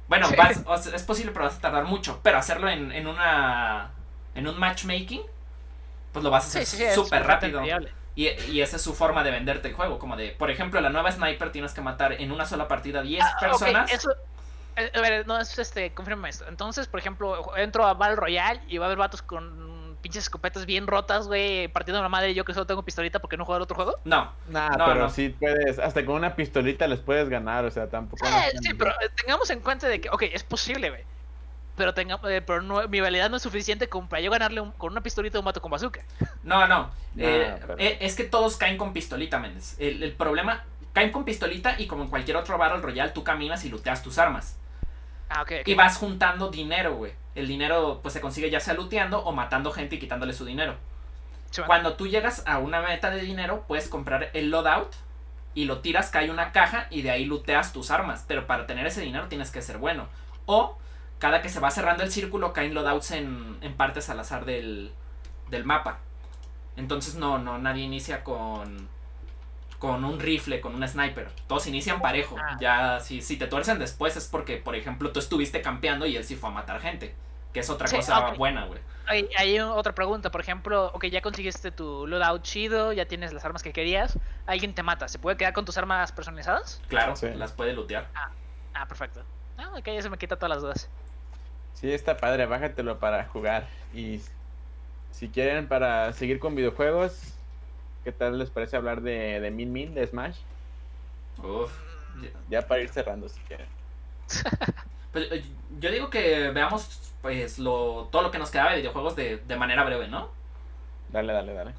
Bueno, Sí. vas- o sea, es posible, pero vas a tardar mucho. Pero hacerlo en, en una. En un matchmaking, pues lo vas a hacer sí. súper rápido. Y, y esa es su forma de venderte el juego. Como de, por ejemplo, la nueva Sniper tienes que matar en una sola partida 10 Ah, personas. eso. eh, A ver, no, es este, confirma esto. Entonces, por ejemplo, entro a Battle Royale y va a haber vatos con pinches escopetas bien rotas, güey, partiendo la madre y yo que solo tengo pistolita porque no juego al otro juego. No, Nah, No, pero no. sí puedes, hasta con una pistolita les puedes ganar, o sea, tampoco. Eh, es sí, pero eh, tengamos en cuenta de que, ok, es posible, güey. Pero, tenga, eh, pero no- mi habilidad no es suficiente como para yo ganarle un- con una pistolita a un vato con bazooka. no, no. Eh, pero- eh, es que todos caen con pistolita, Méndez. El, el problema, caen con pistolita y como en cualquier otro Battle Royale, tú caminas y looteas tus armas. Ah, ok, ok. Y vas juntando dinero, güey. El dinero pues se consigue ya sea looteando o matando gente y quitándole su dinero. Sí, bueno. Cuando tú llegas a una meta de dinero, puedes comprar el loadout y lo tiras, cae una caja y de ahí looteas tus armas. Pero para tener ese dinero tienes que ser bueno. O cada que se va cerrando el círculo caen loadouts en, en partes al azar del, del mapa. Entonces no, no, nadie inicia con, con un rifle, con un sniper. Todos inician parejo. Ah. Ya si, si te tuercen después es porque, por ejemplo, tú estuviste campeando y él sí fue a matar gente. Que es otra Sí, cosa buena, güey. Hay, hay otra pregunta, por ejemplo, ok, ya conseguiste tu loadout chido, ya tienes las armas que querías, alguien te mata, ¿se puede quedar con tus armas personalizadas? Claro, Sí. las puede lootear. Ah, perfecto. Ah, ok, ya se me quita todas las dudas. Sí, está padre, bájatelo para jugar. Y si quieren para seguir con videojuegos, ¿qué tal les parece hablar de, de Min Min, de Smash? Uf. Ya para ir cerrando si quieren. Pues, eh, yo digo que veamos pues lo, todo lo que nos quedaba de videojuegos de, de manera breve, ¿no? Dale, dale, dale.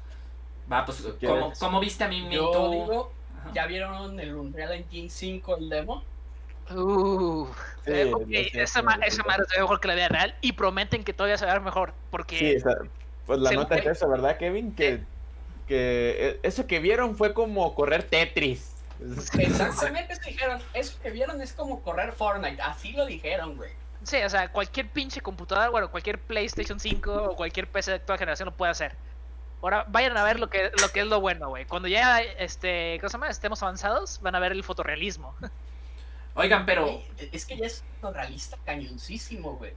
Va, pues, Si ¿cómo, quieres. ¿cómo viste a mí Yo tú? digo. ¿ya vieron el Unreal Engine 5, el demo? Uh, Sí, eh, ok, lo sé, esa, ma- madre se ve mejor que la vida real y prometen que todavía se va a ver mejor. Porque Sí, esa- pues la nota es eso, ¿verdad, Kevin? Que, que eh, eso que vieron fue como correr Tetris. Exactamente eso dijeron. Eso que vieron es como correr Fortnite. Así lo dijeron, güey. Sí, o sea, cualquier pinche computadora, bueno, cualquier PlayStation 5 o cualquier PC de actual generación lo puede hacer. Ahora vayan a ver lo que, lo que es lo bueno, güey. Cuando ya este, ¿cómo se llama? estemos avanzados, van a ver el fotorrealismo. Oigan, pero Es que ya es realista cañoncísimo, güey.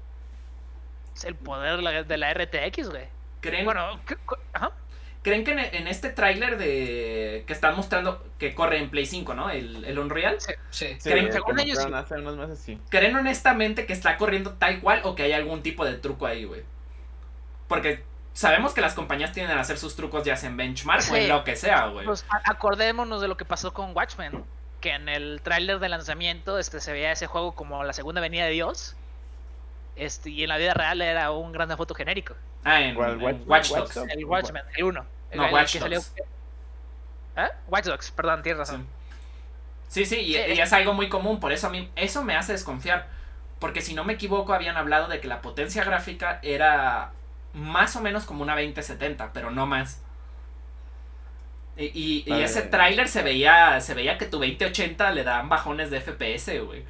Es el poder de la, de la RTX, güey. ¿creen, Bueno, ¿qué- cu- ajá. ¿Creen que en, en este tráiler de que están mostrando que corre en Play 5, ¿no? El, el Unreal. Sí. Sí. Sí, ¿Creen que ellos hace unos meses, sí. ¿Creen honestamente que está corriendo tal cual o que hay algún tipo de truco ahí, güey? Porque sabemos que las compañías tienden a hacer sus trucos ya sea en benchmark o en Sí. lo que sea, güey. Pues a- acordémonos de lo que pasó con Watchmen, que en el tráiler de lanzamiento este, se veía ese juego como la segunda venida de Dios. Este, y en la vida real era un grande foto genérico. Ah, en, en Watch- Watch Watch Dogs. Dogs? El Watchmen, el 1. No, Watch salió- Dogs. ¿Eh? Watch Dogs, perdón, tienes Sí. razón. Sí, sí, y, Sí, y es algo muy común, por eso a mí, eso me hace desconfiar. Porque si no me equivoco, habían hablado de que la potencia gráfica era más o menos como una 2070, pero no más. Y, y- y Vale. ese tráiler se veía, se veía que tu 2080 le dan bajones de FPS, güey.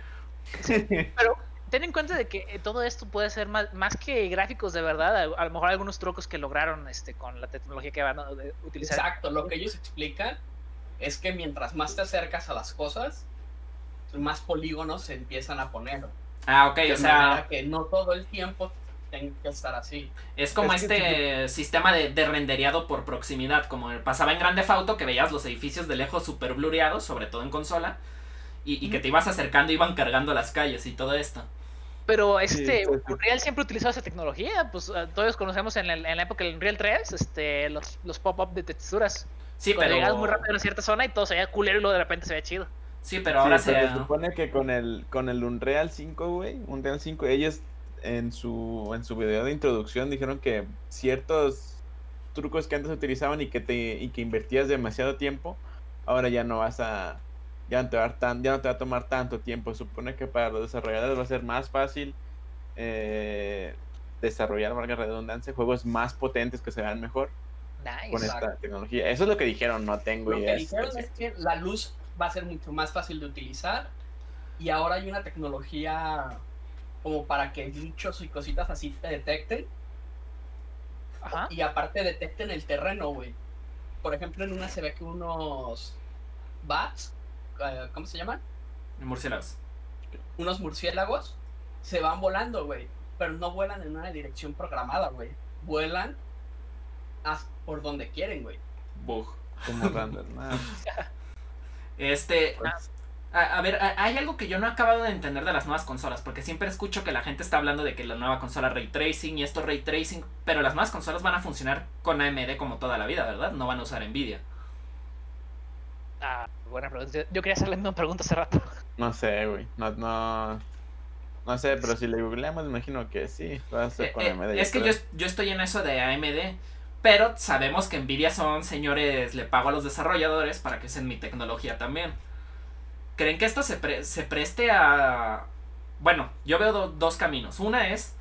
Pero ten en cuenta de que eh, todo esto puede ser más, más que gráficos de verdad, a, a lo mejor algunos trucos que lograron este con la tecnología que van a de- utilizar. Exacto, lo que ellos explican es que mientras más te acercas a las cosas, más polígonos se empiezan a poner. Ah, ok, De o sea, manera que no todo el tiempo tenga que estar así. es como es que este sistema de, de rendereado por proximidad, como pasaba en Grande Auto, que veías los edificios de lejos super blureados, sobre todo en consola, y, y que te ibas acercando, iban cargando las calles y todo esto. Pero Sí, este, sí, sí. Unreal siempre utilizó esa tecnología, pues eh, todos conocemos en, el- en la época del Unreal 3, este, los, los pop-up de texturas. Sí, Cuando pero... llegabas muy rápido a una cierta zona y todo se veía culero y luego de repente se veía chido. Sí, pero ahora Sí, se... se supone que con el, con el Unreal 5, güey, Unreal 5, ellos en su, en su video de introducción dijeron que ciertos trucos que antes utilizaban y que te y que invertías demasiado tiempo, ahora ya no vas a ya no te va a, dar tan, ya no te va a tomar tanto tiempo. Se supone que para los desarrolladores va a ser más fácil eh, desarrollar, valga la redundancia, juegos más potentes que se vean mejor Nice. con Exacto. esta tecnología. Eso es lo que dijeron, no tengo Lo idea. que dijeron es que la luz va a ser mucho más fácil de utilizar y ahora hay una tecnología como para que bichos y cositas así te detecten Ajá. y aparte detecten el terreno, güey. Por ejemplo, en una se ve que unos bats, ¿cómo se llaman? Murciélagos. Unos murciélagos se van volando, güey, pero no vuelan en una dirección programada, güey. Vuelan as- por donde quieren, güey. Bug. Como random. Este... pues, A, a ver, a- hay algo que yo no he acabado de entender de las nuevas consolas, porque siempre escucho que la gente está hablando de que la nueva consola ray tracing y esto ray tracing, pero las nuevas consolas van a funcionar con AMD como toda la vida, ¿verdad? No van a usar Nvidia. Ah, buena pregunta. Yo quería hacerle la misma pregunta hace rato. No sé, güey. No, no, no sé, pero si le googleamos, imagino que sí. Va a ser Eh, con eh, AMD, es que yo, yo estoy en eso de AMD, pero sabemos que Nvidia son señores, le pago a los desarrolladores para que usen mi tecnología también. ¿Creen que esto se, pre- se preste a... Bueno, yo veo do- dos caminos. Una es,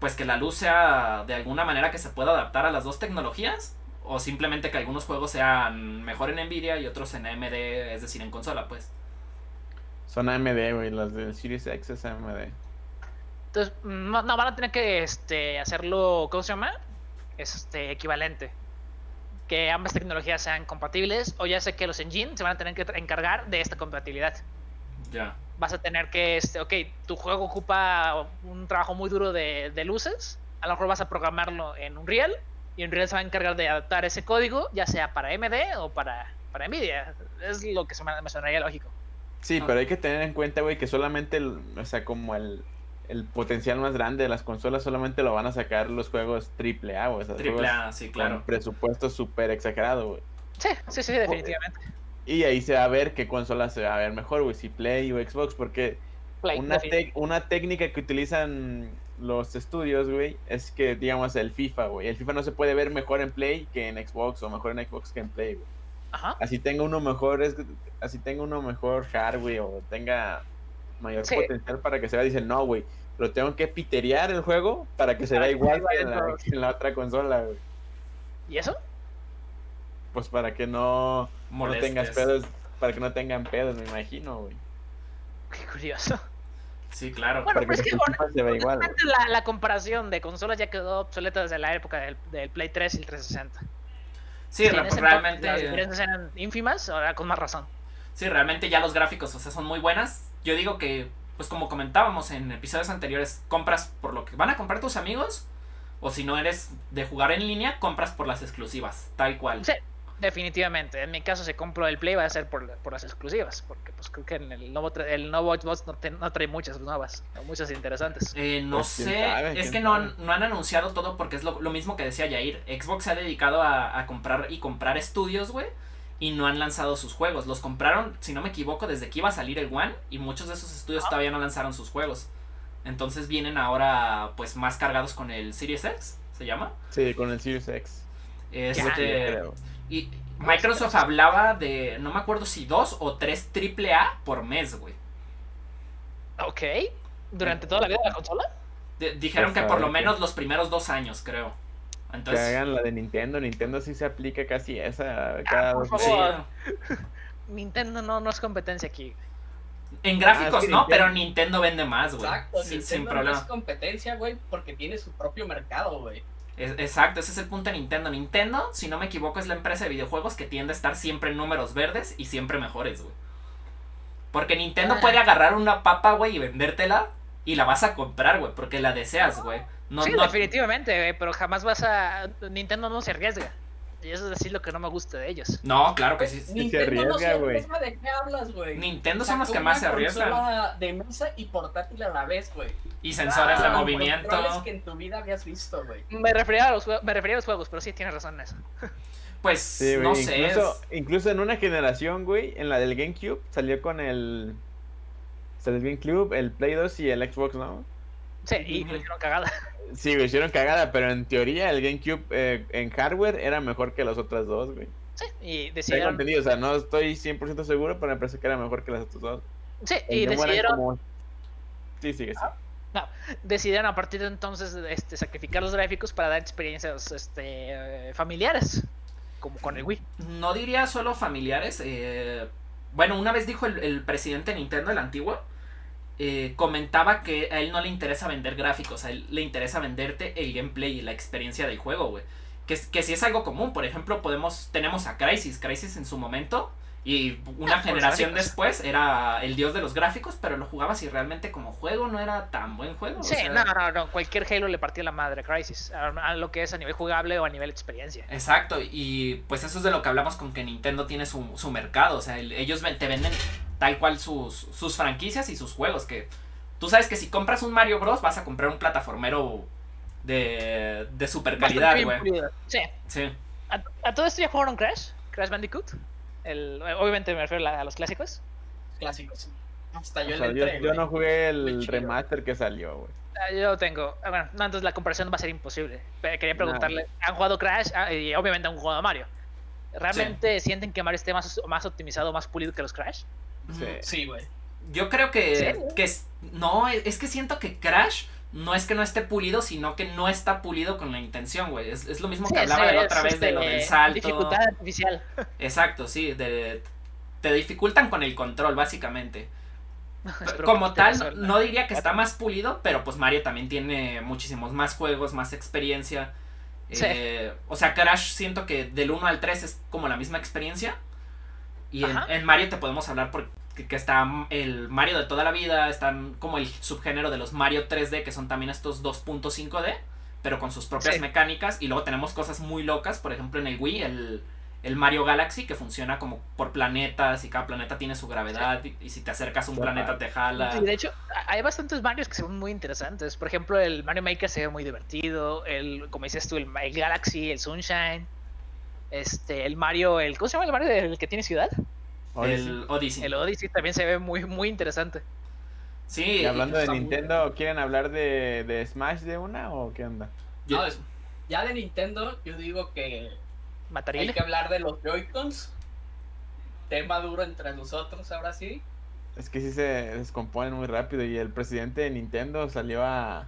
pues que la luz sea de alguna manera que se pueda adaptar a las dos tecnologías, o simplemente que algunos juegos sean mejor en Nvidia y otros en AMD, es decir, en consola, pues. Son AMD, güey. Las del Series X es AMD. Entonces, no, no, van a tener que este, hacerlo, ¿cómo se llama? Este, equivalente. Que ambas tecnologías sean compatibles, o ya sé que los engines se van a tener que encargar de esta compatibilidad. Ya. Vas a tener que, este, ok, tu juego ocupa un trabajo muy duro de, de luces, a lo mejor vas a programarlo en Unreal, y Unreal se va a encargar de adaptar ese código, ya sea para AMD o para, para Nvidia. Es lo que se me, me sonaría lógico. Sí, Ah. pero hay que tener en cuenta, güey, que solamente, el, o sea, como el, el potencial más grande de las consolas, solamente lo van a sacar los juegos triple A, güey. o sea, Triple A, sí, claro. Con presupuesto súper exagerado, güey. Sí, sí, sí, definitivamente. Y ahí se va a ver qué consola se va a ver mejor, güey, si Play o Xbox, porque Play, una, una técnica que utilizan los estudios, güey, es que, digamos, el FIFA, güey. El FIFA no se puede ver mejor en Play que en Xbox, o mejor en Xbox que en Play, güey. Ajá. Así tenga uno mejor, es, así tenga uno mejor hardware o tenga mayor Sí. potencial para que se vea, dicen, no, güey, lo tengo que piterear el juego para que se vea igual que en, la, en otra consola, güey. ¿Y eso? Pues para que no, no tengas pedos, para que no tengan pedos, me imagino, güey. Qué curioso. Sí, claro. Bueno, Para pues que se igual, la, la comparación de consolas ya quedó obsoleta desde la época del, del Play 3 y el 360. Sí, re- ese realmente... Las diferencias eran ínfimas, ahora con más razón. Sí, realmente ya los gráficos, o sea, son muy buenas. Yo digo que, pues como comentábamos en episodios anteriores, compras por lo que van a comprar tus amigos O si no eres de jugar en línea, compras por las exclusivas, tal cual. Sí, definitivamente. En mi caso, si compro el Play va a ser por, por las exclusivas, porque pues creo que en el nuevo, tra- el nuevo Xbox no, te- no trae muchas nuevas, o muchas interesantes. Eh, no Pues, sé, sabe, es que no han, no han anunciado todo porque es lo, lo mismo que decía Jair. Xbox se ha dedicado a, a comprar y comprar estudios, güey, y no han lanzado sus juegos. Los compraron, si no me equivoco, desde que iba a salir el One, y muchos de esos estudios Ajá. todavía no lanzaron sus juegos. Entonces vienen ahora, pues, más cargados con el Series X, ¿se llama? Sí, con el Series X. Este, Yo creo. Y Microsoft hablaba de, no me acuerdo si dos o tres triple A por mes, güey. Ok. ¿Durante toda la vida de la consola? De- dijeron Pues, que por lo menos los primeros dos años, creo. Que hagan la de Nintendo. Nintendo sí se aplica casi esa. Cada por dos sí. favor. Nintendo no, no es competencia aquí. En gráficos Ah, es que no, Nintendo- pero Nintendo vende más, güey. Exacto, Sin, Nintendo sin no problema. es competencia, güey, porque tiene su propio mercado, güey. Es- exacto, ese es el punto de Nintendo. Nintendo, si no me equivoco, es la empresa de videojuegos que tiende a estar siempre en números verdes y siempre mejores, güey. Porque Nintendo Ah. puede agarrar una papa, güey, y vendértela y la vas a comprar, güey, porque la deseas, güey. No, sí, no- definitivamente, güey, pero jamás vas a... Nintendo no se arriesga. Y eso es decir lo que no me gusta de ellos. no, claro que sí. Nintendo no se arriesga, güey. arriesga, ¿de qué hablas, güey? Nintendo son los que más se arriesgan. de mesa y portátil a la vez, güey. Y sensores de movimiento. que en tu vida habías visto, güey. Me refería a los, me refería a los juegos, pero sí tienes razón en eso. Pues Sí, no sé. Incluso, es- incluso en una generación, güey, en la del GameCube, salió con el. Salió el GameCube, el Play 2 y el Xbox, ¿no? Sí, y lo hicieron cagada. Sí, lo hicieron cagada, pero en teoría el GameCube eh, en hardware era mejor que las otras dos, güey. Sí, y decidieron... entendido, o sea, no estoy 100% seguro, pero me parece que era mejor que las otras dos. Sí, El y decidieron... como- Sí, sigue, sí. decidieron a partir de entonces este, sacrificar los gráficos para dar experiencias este, eh, familiares, como con el Wii. No diría solo familiares. eh, bueno, una vez dijo el, el presidente de Nintendo, el antiguo, eh, comentaba que a él no le interesa vender gráficos, a él le interesa venderte el gameplay y la experiencia del juego, güey. Que, que sí es algo común, por ejemplo, podemos tenemos a Crisis, Crisis en su momento y una Ah, generación después era el dios de los gráficos, pero lo jugabas y realmente como juego no era tan buen juego. o Sí, sea, no, no, no, cualquier Halo le partía la madre a Crisis, a, lo que es a nivel jugable o a nivel experiencia. Exacto, y pues eso es de lo que hablamos con que Nintendo tiene su, su mercado, o sea, el- ellos te venden tal cual sus, sus franquicias y sus juegos, que tú sabes que si compras un Mario Bros vas a comprar un plataformero de, de super calidad, güey. Sí. Sí. ¿A, a todo esto ya jugaron Crash? ¿Crash Bandicoot? El, obviamente me refiero a, a los clásicos. Clásicos. Hasta yo O sea, le yo, entré, yo güey. no jugué el remaster que salió, güey. Ah, Yo tengo. ah, Bueno, no, entonces la comparación va a ser imposible. Quería preguntarle: ¿han jugado Crash? Ah, y obviamente han jugado Mario. ¿Realmente sienten que Mario esté más, más optimizado, más pulido que los Crash? Sí. Sí, güey. Yo creo que, ¿Serio? que es- no, es que siento que Crash no es que no esté pulido, sino que no está pulido con la intención, güey. Es, es lo mismo que Sí, hablaba es- la otra vez de lo este, del salto. Dificultad artificial. Exacto, sí, de, te dificultan con el control, básicamente. Como tal, no diría que está más pulido, pero pues Mario también tiene muchísimos más juegos, más experiencia. Sí. Eh, o sea, Crash siento que del 1 al 3 es como la misma experiencia. Y en, en Mario te podemos hablar porque que está el Mario de toda la vida, están como el subgénero de los Mario 3D, que son también estos 2.5D, pero con sus propias Sí. mecánicas. Y luego tenemos cosas muy locas, por ejemplo en el Wii, el, el Mario Galaxy, que funciona como por planetas y cada planeta tiene su gravedad. Y, y si te acercas a un planeta te jala. Y de hecho, hay bastantes Marios que se ven muy interesantes. Por ejemplo, el Mario Maker se ve muy divertido. El, como dices tú, el, el Galaxy, el Sunshine. Este, el Mario, el, ¿cómo se llama el Mario del que tiene ciudad? Odyssey. El Odyssey. El Odyssey también se ve muy, muy interesante. Sí, Y hablando de muy Nintendo, ¿quieren hablar de, de Smash de una o qué onda? yo- No, es- ya de Nintendo, yo digo que hay que hablar de los Joy-Cons. Tema duro entre nosotros, ahora sí. Es que sí se descomponen muy rápido y el presidente de Nintendo salió a,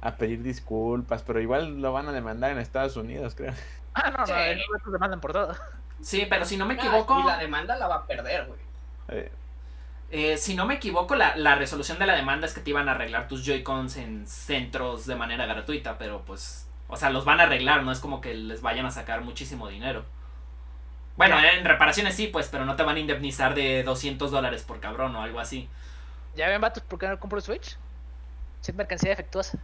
a pedir disculpas, pero igual lo van a demandar en Estados Unidos, creo. Ah, no, no, Sí. estos demandan por todo. sí, pero si no me Ah, equivoco, y la demanda la va a perder, güey. Eh, eh, si no me equivoco, la, la resolución de la demanda es que te iban a arreglar tus Joy-Cons en centros de manera gratuita, pero pues, o sea, los van a arreglar, no es como que les vayan a sacar muchísimo dinero. Bueno, en reparaciones sí, pues, pero no te van a indemnizar de 200 dólares por cabrón o algo así. ¿Ya ven, vatos, por qué no compro el Switch? Si es mercancía defectuosa.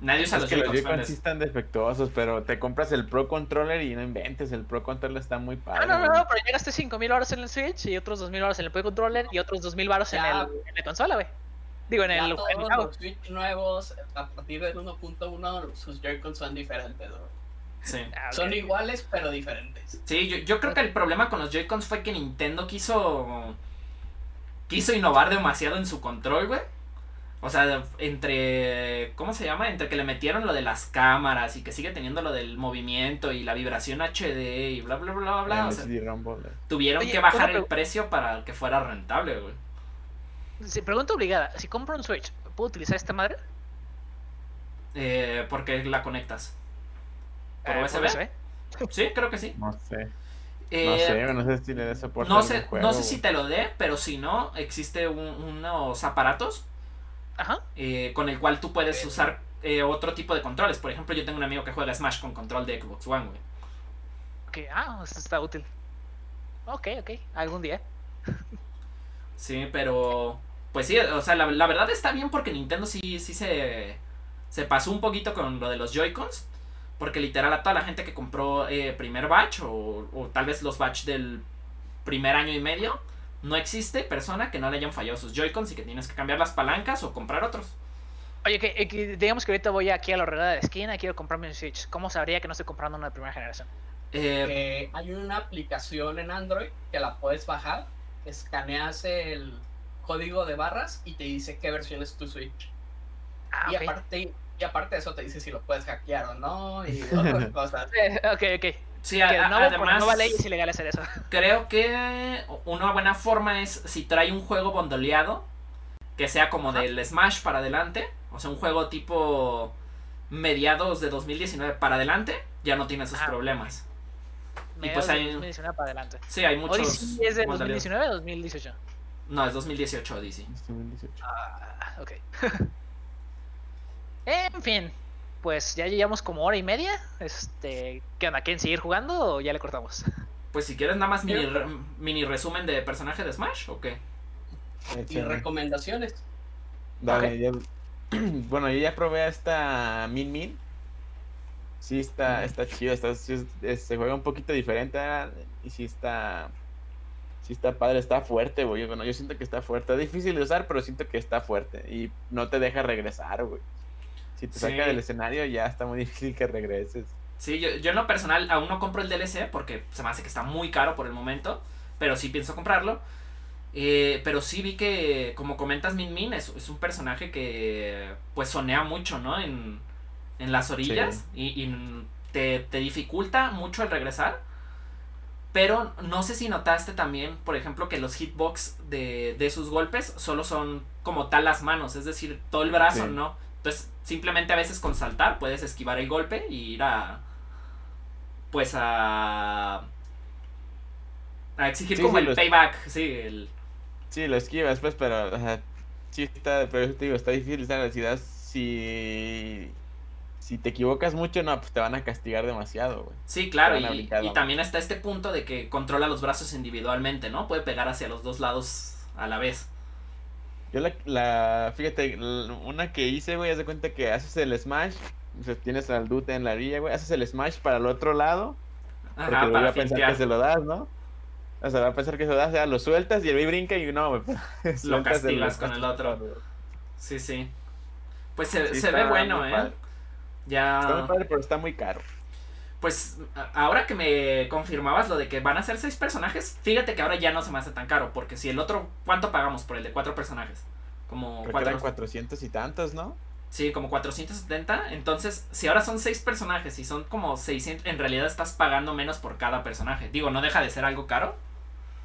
Nadie usa Es los que los Joy-Cons. Sí están defectuosos, pero te compras el Pro Controller y no inventes, el Pro Controller está muy padre. Ah, no, no, güey. no, pero ya gasté 5000 horas en el Switch y otros 2000 horas en el Pro Controller y otros 2000 baros en, el, en la consola, güey. Digo, en Ya el, todos en el los Switch nuevos, a partir del 1.1, sus Joy-Cons son diferentes. ¿no? Sí. Ah. Son iguales, pero diferentes. Sí, yo, yo creo que el problema con los Joy-Cons fue que Nintendo quiso. quiso innovar demasiado en su control, güey. O sea, entre. ¿Cómo se llama? Entre que le metieron lo de las cámaras y que sigue teniendo lo del movimiento y la vibración HD y bla, bla, bla, bla. O sea, eh. tuvieron Oye, que bajar el precio para que fuera rentable, güey. Sí, pregunta obligada. Si compro un Switch, ¿puedo utilizar esta madre? Eh, porque la conectas. ¿Por Eh, USB? Sí, creo que sí. No sé. No Eh, sé, güey, no sé si le dé soporte No sé, juego, no sé si te lo dé, pero si no, existe un- unos aparatos Ajá. eh, con el cual tú puedes usar eh, otro tipo de controles. Por ejemplo, yo tengo un amigo que juega Smash con control de Xbox One, güey. Ok, ah, esto está útil. Ok, ok, algún día. Sí, pero pues sí, o sea, la, la verdad está bien porque Nintendo sí, sí se, se pasó un poquito con lo de los Joy-Cons. Porque literal a toda la gente que compró eh, primer batch o, o tal vez los batch del primer año y medio, no existe persona que no le hayan fallado sus Joy-Cons y que tienes que cambiar las palancas o comprar otros. Oye, que, eh, que digamos que ahorita voy aquí a la horrera de la esquina y quiero comprarme un Switch. ¿Cómo sabría que no estoy comprando uno de primera generación? Eh, Eh, hay una aplicación en Android que la puedes bajar, escaneas el código de barras y te dice qué versión es tu Switch. Ah, y, aparte, y aparte de eso te dice si lo puedes hackear o no y otras cosas. Eh, ok, ok. Sí, Que a- a- no, por además... nueva ley es ilegal hacer eso. Creo que una buena forma es si trae un juego bondoleado que sea como Ajá. del Smash para adelante, o sea, un juego tipo mediados de 2019 para adelante, ya no tiene esos Ah, problemas. Mediados pues de hay- 2019 para adelante. Sí, hay muchos Odyssey es de bondoleados. 2019 o 2018. No, es 2018 Odyssey. 2018. Ah, ok. en fin, pues ya llevamos como hora y media. Este, ¿qué onda? ¿Quieren seguir jugando o ya le cortamos? Pues si quieres nada más mini, re- mini resumen de personaje de Smash o qué? Y recomendaciones. Dale, ya- Bueno, yo ya probé a esta Min Min. Sí, está, está chido. Está, sí es- es- se juega un poquito diferente. ah, Y sí está. Sí está padre, está fuerte, güey. Bueno, yo siento que está fuerte. Es difícil de usar, pero siento que está fuerte. Y no te deja regresar, güey. Si te Sí. saca del escenario, ya está muy difícil que regreses. Sí, yo, yo en lo personal aún no compro el DLC porque se me hace que está muy caro por el momento, pero sí pienso comprarlo. Eh, pero sí vi que, como comentas, Min Min es, es un personaje que pues sonea mucho, ¿no? En, en las orillas y, y te, te dificulta mucho el regresar. Pero no sé si notaste también, por ejemplo, que los hitbox de, de sus golpes solo son como tal las manos, es decir, todo el brazo, Sí. ¿no? Entonces, simplemente a veces con saltar puedes esquivar el golpe y ir a. Pues a. A exigir Sí, como sí, el los- payback, sí, el. Sí, lo esquivas, pues, pero. sí, está. Pero te digo, está difícil esa velocidad. Si. Si te equivocas mucho, no, pues te van a castigar demasiado, güey. Sí, claro, y, brincar, y vamos. también está este punto de que controla los brazos individualmente, ¿no? Puede pegar hacia los dos lados a la vez. Yo la, la fíjate, una que hice, güey, haz de cuenta que haces el smash, o sea, tienes al dute en la orilla, güey, haces el smash para el otro lado, porque lo voy a pensar que se lo das, ¿no? O sea, va a pensar que se lo das, o sea, lo sueltas y el güey brinca y no, güey. sueltas castigas con el otro. Sí, sí. Pues se, Sí, se ve bueno, ¿eh? padre. Ya. Está muy padre, pero está muy caro. Pues ahora que me confirmabas lo de que van a ser seis personajes, fíjate que ahora ya no se me hace tan caro, porque si el otro, ¿cuánto pagamos por el de cuatro personajes? Como Creo que cuatro, eran 400 y tantos, ¿no? sí, como 470, entonces si ahora son seis personajes y son como 600, en realidad estás pagando menos por cada personaje. Digo, no deja de ser algo caro.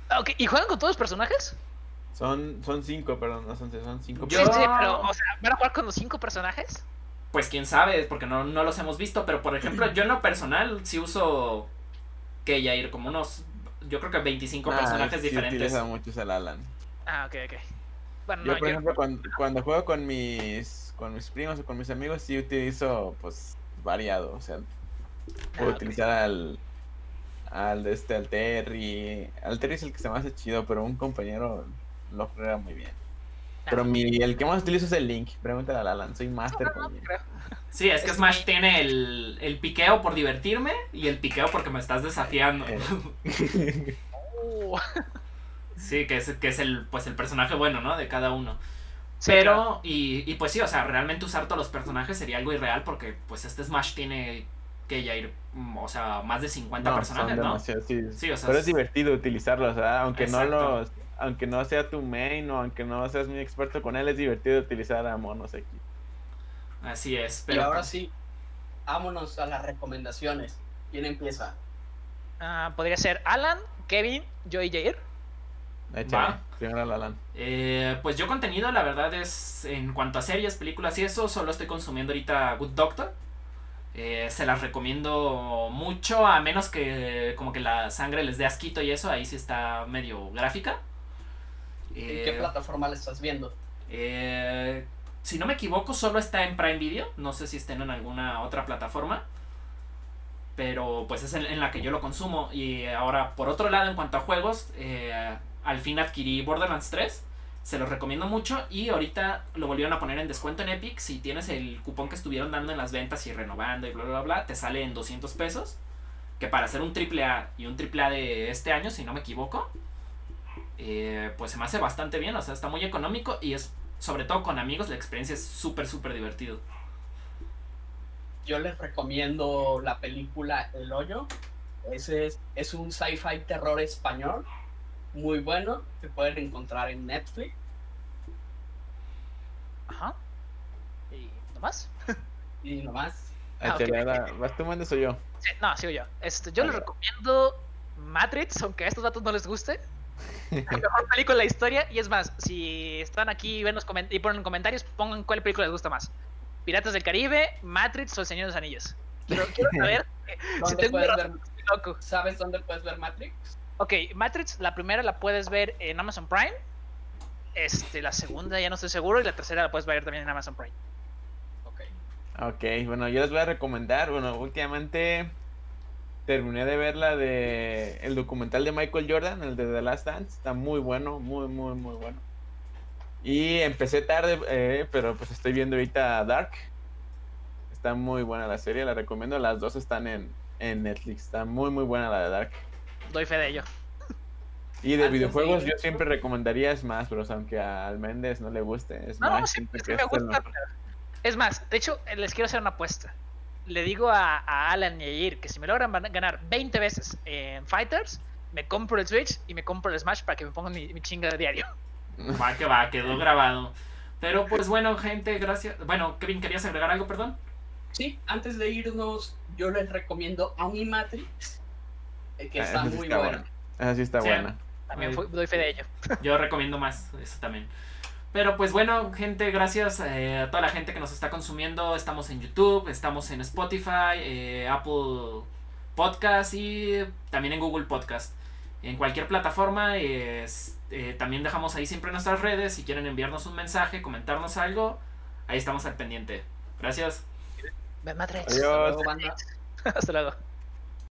Ah, Ok, ¿y juegan con todos los personajes? Son, son cinco, perdón, no son seis, son cinco. Yo- Sí, sí, pero, o sea, ¿van a jugar con los cinco personajes? Pues quién sabe, porque no, no los hemos visto, pero por ejemplo, yo en lo personal sí uso que ya ir como unos, yo creo que 25 Ah, personajes sí diferentes. utiliza mucho el Alan. Ah, ok, ok. Bueno, Yo, no, por yo- ejemplo, cuando, cuando juego con mis con mis primos o con mis amigos, sí utilizo, pues, variado. O sea, puedo Ah, ok. utilizar al, al, de este, al Terry. Al Terry es el que se me hace chido, pero un compañero lo juega muy bien. Pero mi, el que más utilizo es el Link. Pregúntale a Alan, soy master. Creo. Sí, es que Smash tiene el, el piqueo por divertirme y el piqueo porque me estás desafiando. Eh. Sí, que es, que es el, pues, el personaje bueno, ¿no? De cada uno. sí, Pero, claro. y, y pues sí, o sea, realmente usar todos los personajes sería algo irreal porque pues este Smash tiene que ya ir, mm, o sea, más de 50 No, personajes, son ¿no? sí. Sí, o sea, Pero es es- divertido utilizarlos, ¿verdad? Aunque Exacto. no los, aunque no sea tu main o aunque no seas muy experto con él, es divertido utilizar a monos aquí. Así es, Y pero... ahora sí, vámonos a las recomendaciones. ¿Quién empieza? Ah, podría ser Alan, Kevin, yo y Jair. Al Alan. Eh, pues yo contenido, la verdad es, en cuanto a series, películas y eso, solo estoy consumiendo ahorita Good Doctor. Eh, se las recomiendo mucho, a menos que como que la sangre les dé asquito y eso, ahí sí está medio gráfica. ¿En Eh, qué plataforma la estás viendo? eh, si no me equivoco, solo está en Prime Video, no sé si estén en alguna otra plataforma. Pero pues es en, en la que yo lo consumo. Y ahora, por otro lado, en cuanto a juegos, eh, al fin adquirí Borderlands 3. Se los recomiendo mucho. Y ahorita lo volvieron a poner en descuento en Epic. Si tienes el cupón que estuvieron dando en las ventas y renovando y bla, bla, bla, te sale en 200 pesos. Que para hacer un AAA y un AAA de este año, si no me equivoco, eh, pues se me hace bastante bien. O sea, está muy económico y es, sobre todo con amigos, la experiencia es súper, súper divertido. Yo les recomiendo la película El Hoyo. Ese es, es un sci-fi terror español. Muy bueno. Se pueden encontrar en Netflix. Ajá. ¿Y nomás? Y nomás. Ah, ok. Échale, Ala, ¿Vas tú, Mendes o yo? Sí, no, sigo yo. Este, yo les recomiendo Matrix, aunque a estos datos no les guste. La mejor película de la historia. Y es más, si están aquí y, ven los y ponen comentarios, pongan cuál película les gusta más. Piratas del Caribe, Matrix o El Señor de los Anillos. Quiero, quiero saber si ¿Dónde tengo puedes razón, ver- estoy loco. ¿Sabes dónde puedes ver Matrix? Ok, Matrix, la primera la puedes ver en Amazon Prime. Este, la segunda ya no estoy seguro. Y la tercera la puedes ver también en Amazon Prime. Ok. Ok, bueno, yo les voy a recomendar, bueno, últimamente terminé de ver la de el documental de Michael Jordan, el de The Last Dance, está muy bueno, muy, muy, muy bueno. Y empecé tarde, eh, pero pues estoy viendo ahorita Dark. Está muy buena la serie, la recomiendo, las dos están en, en Netflix, está muy, muy buena la de Dark. Doy fe de ello. Y de Antes videojuegos yo siempre recomendaría Smash Bros, aunque a al Méndez no le guste, Smash no, es que me es gusta. mejor. Es más, de hecho, les quiero hacer una apuesta. Le digo a, a Alan y a Yair que si me logran ganar 20 veces en Fighters, me compro el Switch y me compro el Smash para que me pongan mi, mi chinga de diario. Va que va, quedó grabado. Pero pues bueno, gente, gracias. Bueno, Kevin, ¿querías agregar algo, perdón? Sí, antes de irnos, yo les recomiendo Animatrix. eh, que Ah, está muy está buena. buena. Esa sí está Sí. buena. También doy fe de ello. Yo recomiendo más, eso también. Pero pues bueno, gente, gracias eh, a toda la gente que nos está consumiendo. Estamos en YouTube, estamos en Spotify, eh, Apple Podcast y también en Google Podcast. En cualquier plataforma, eh, es- eh, también dejamos ahí siempre nuestras redes. Si quieren enviarnos un mensaje, comentarnos algo, ahí estamos al pendiente. Gracias. Adiós. Hasta luego, banda. Hasta luego.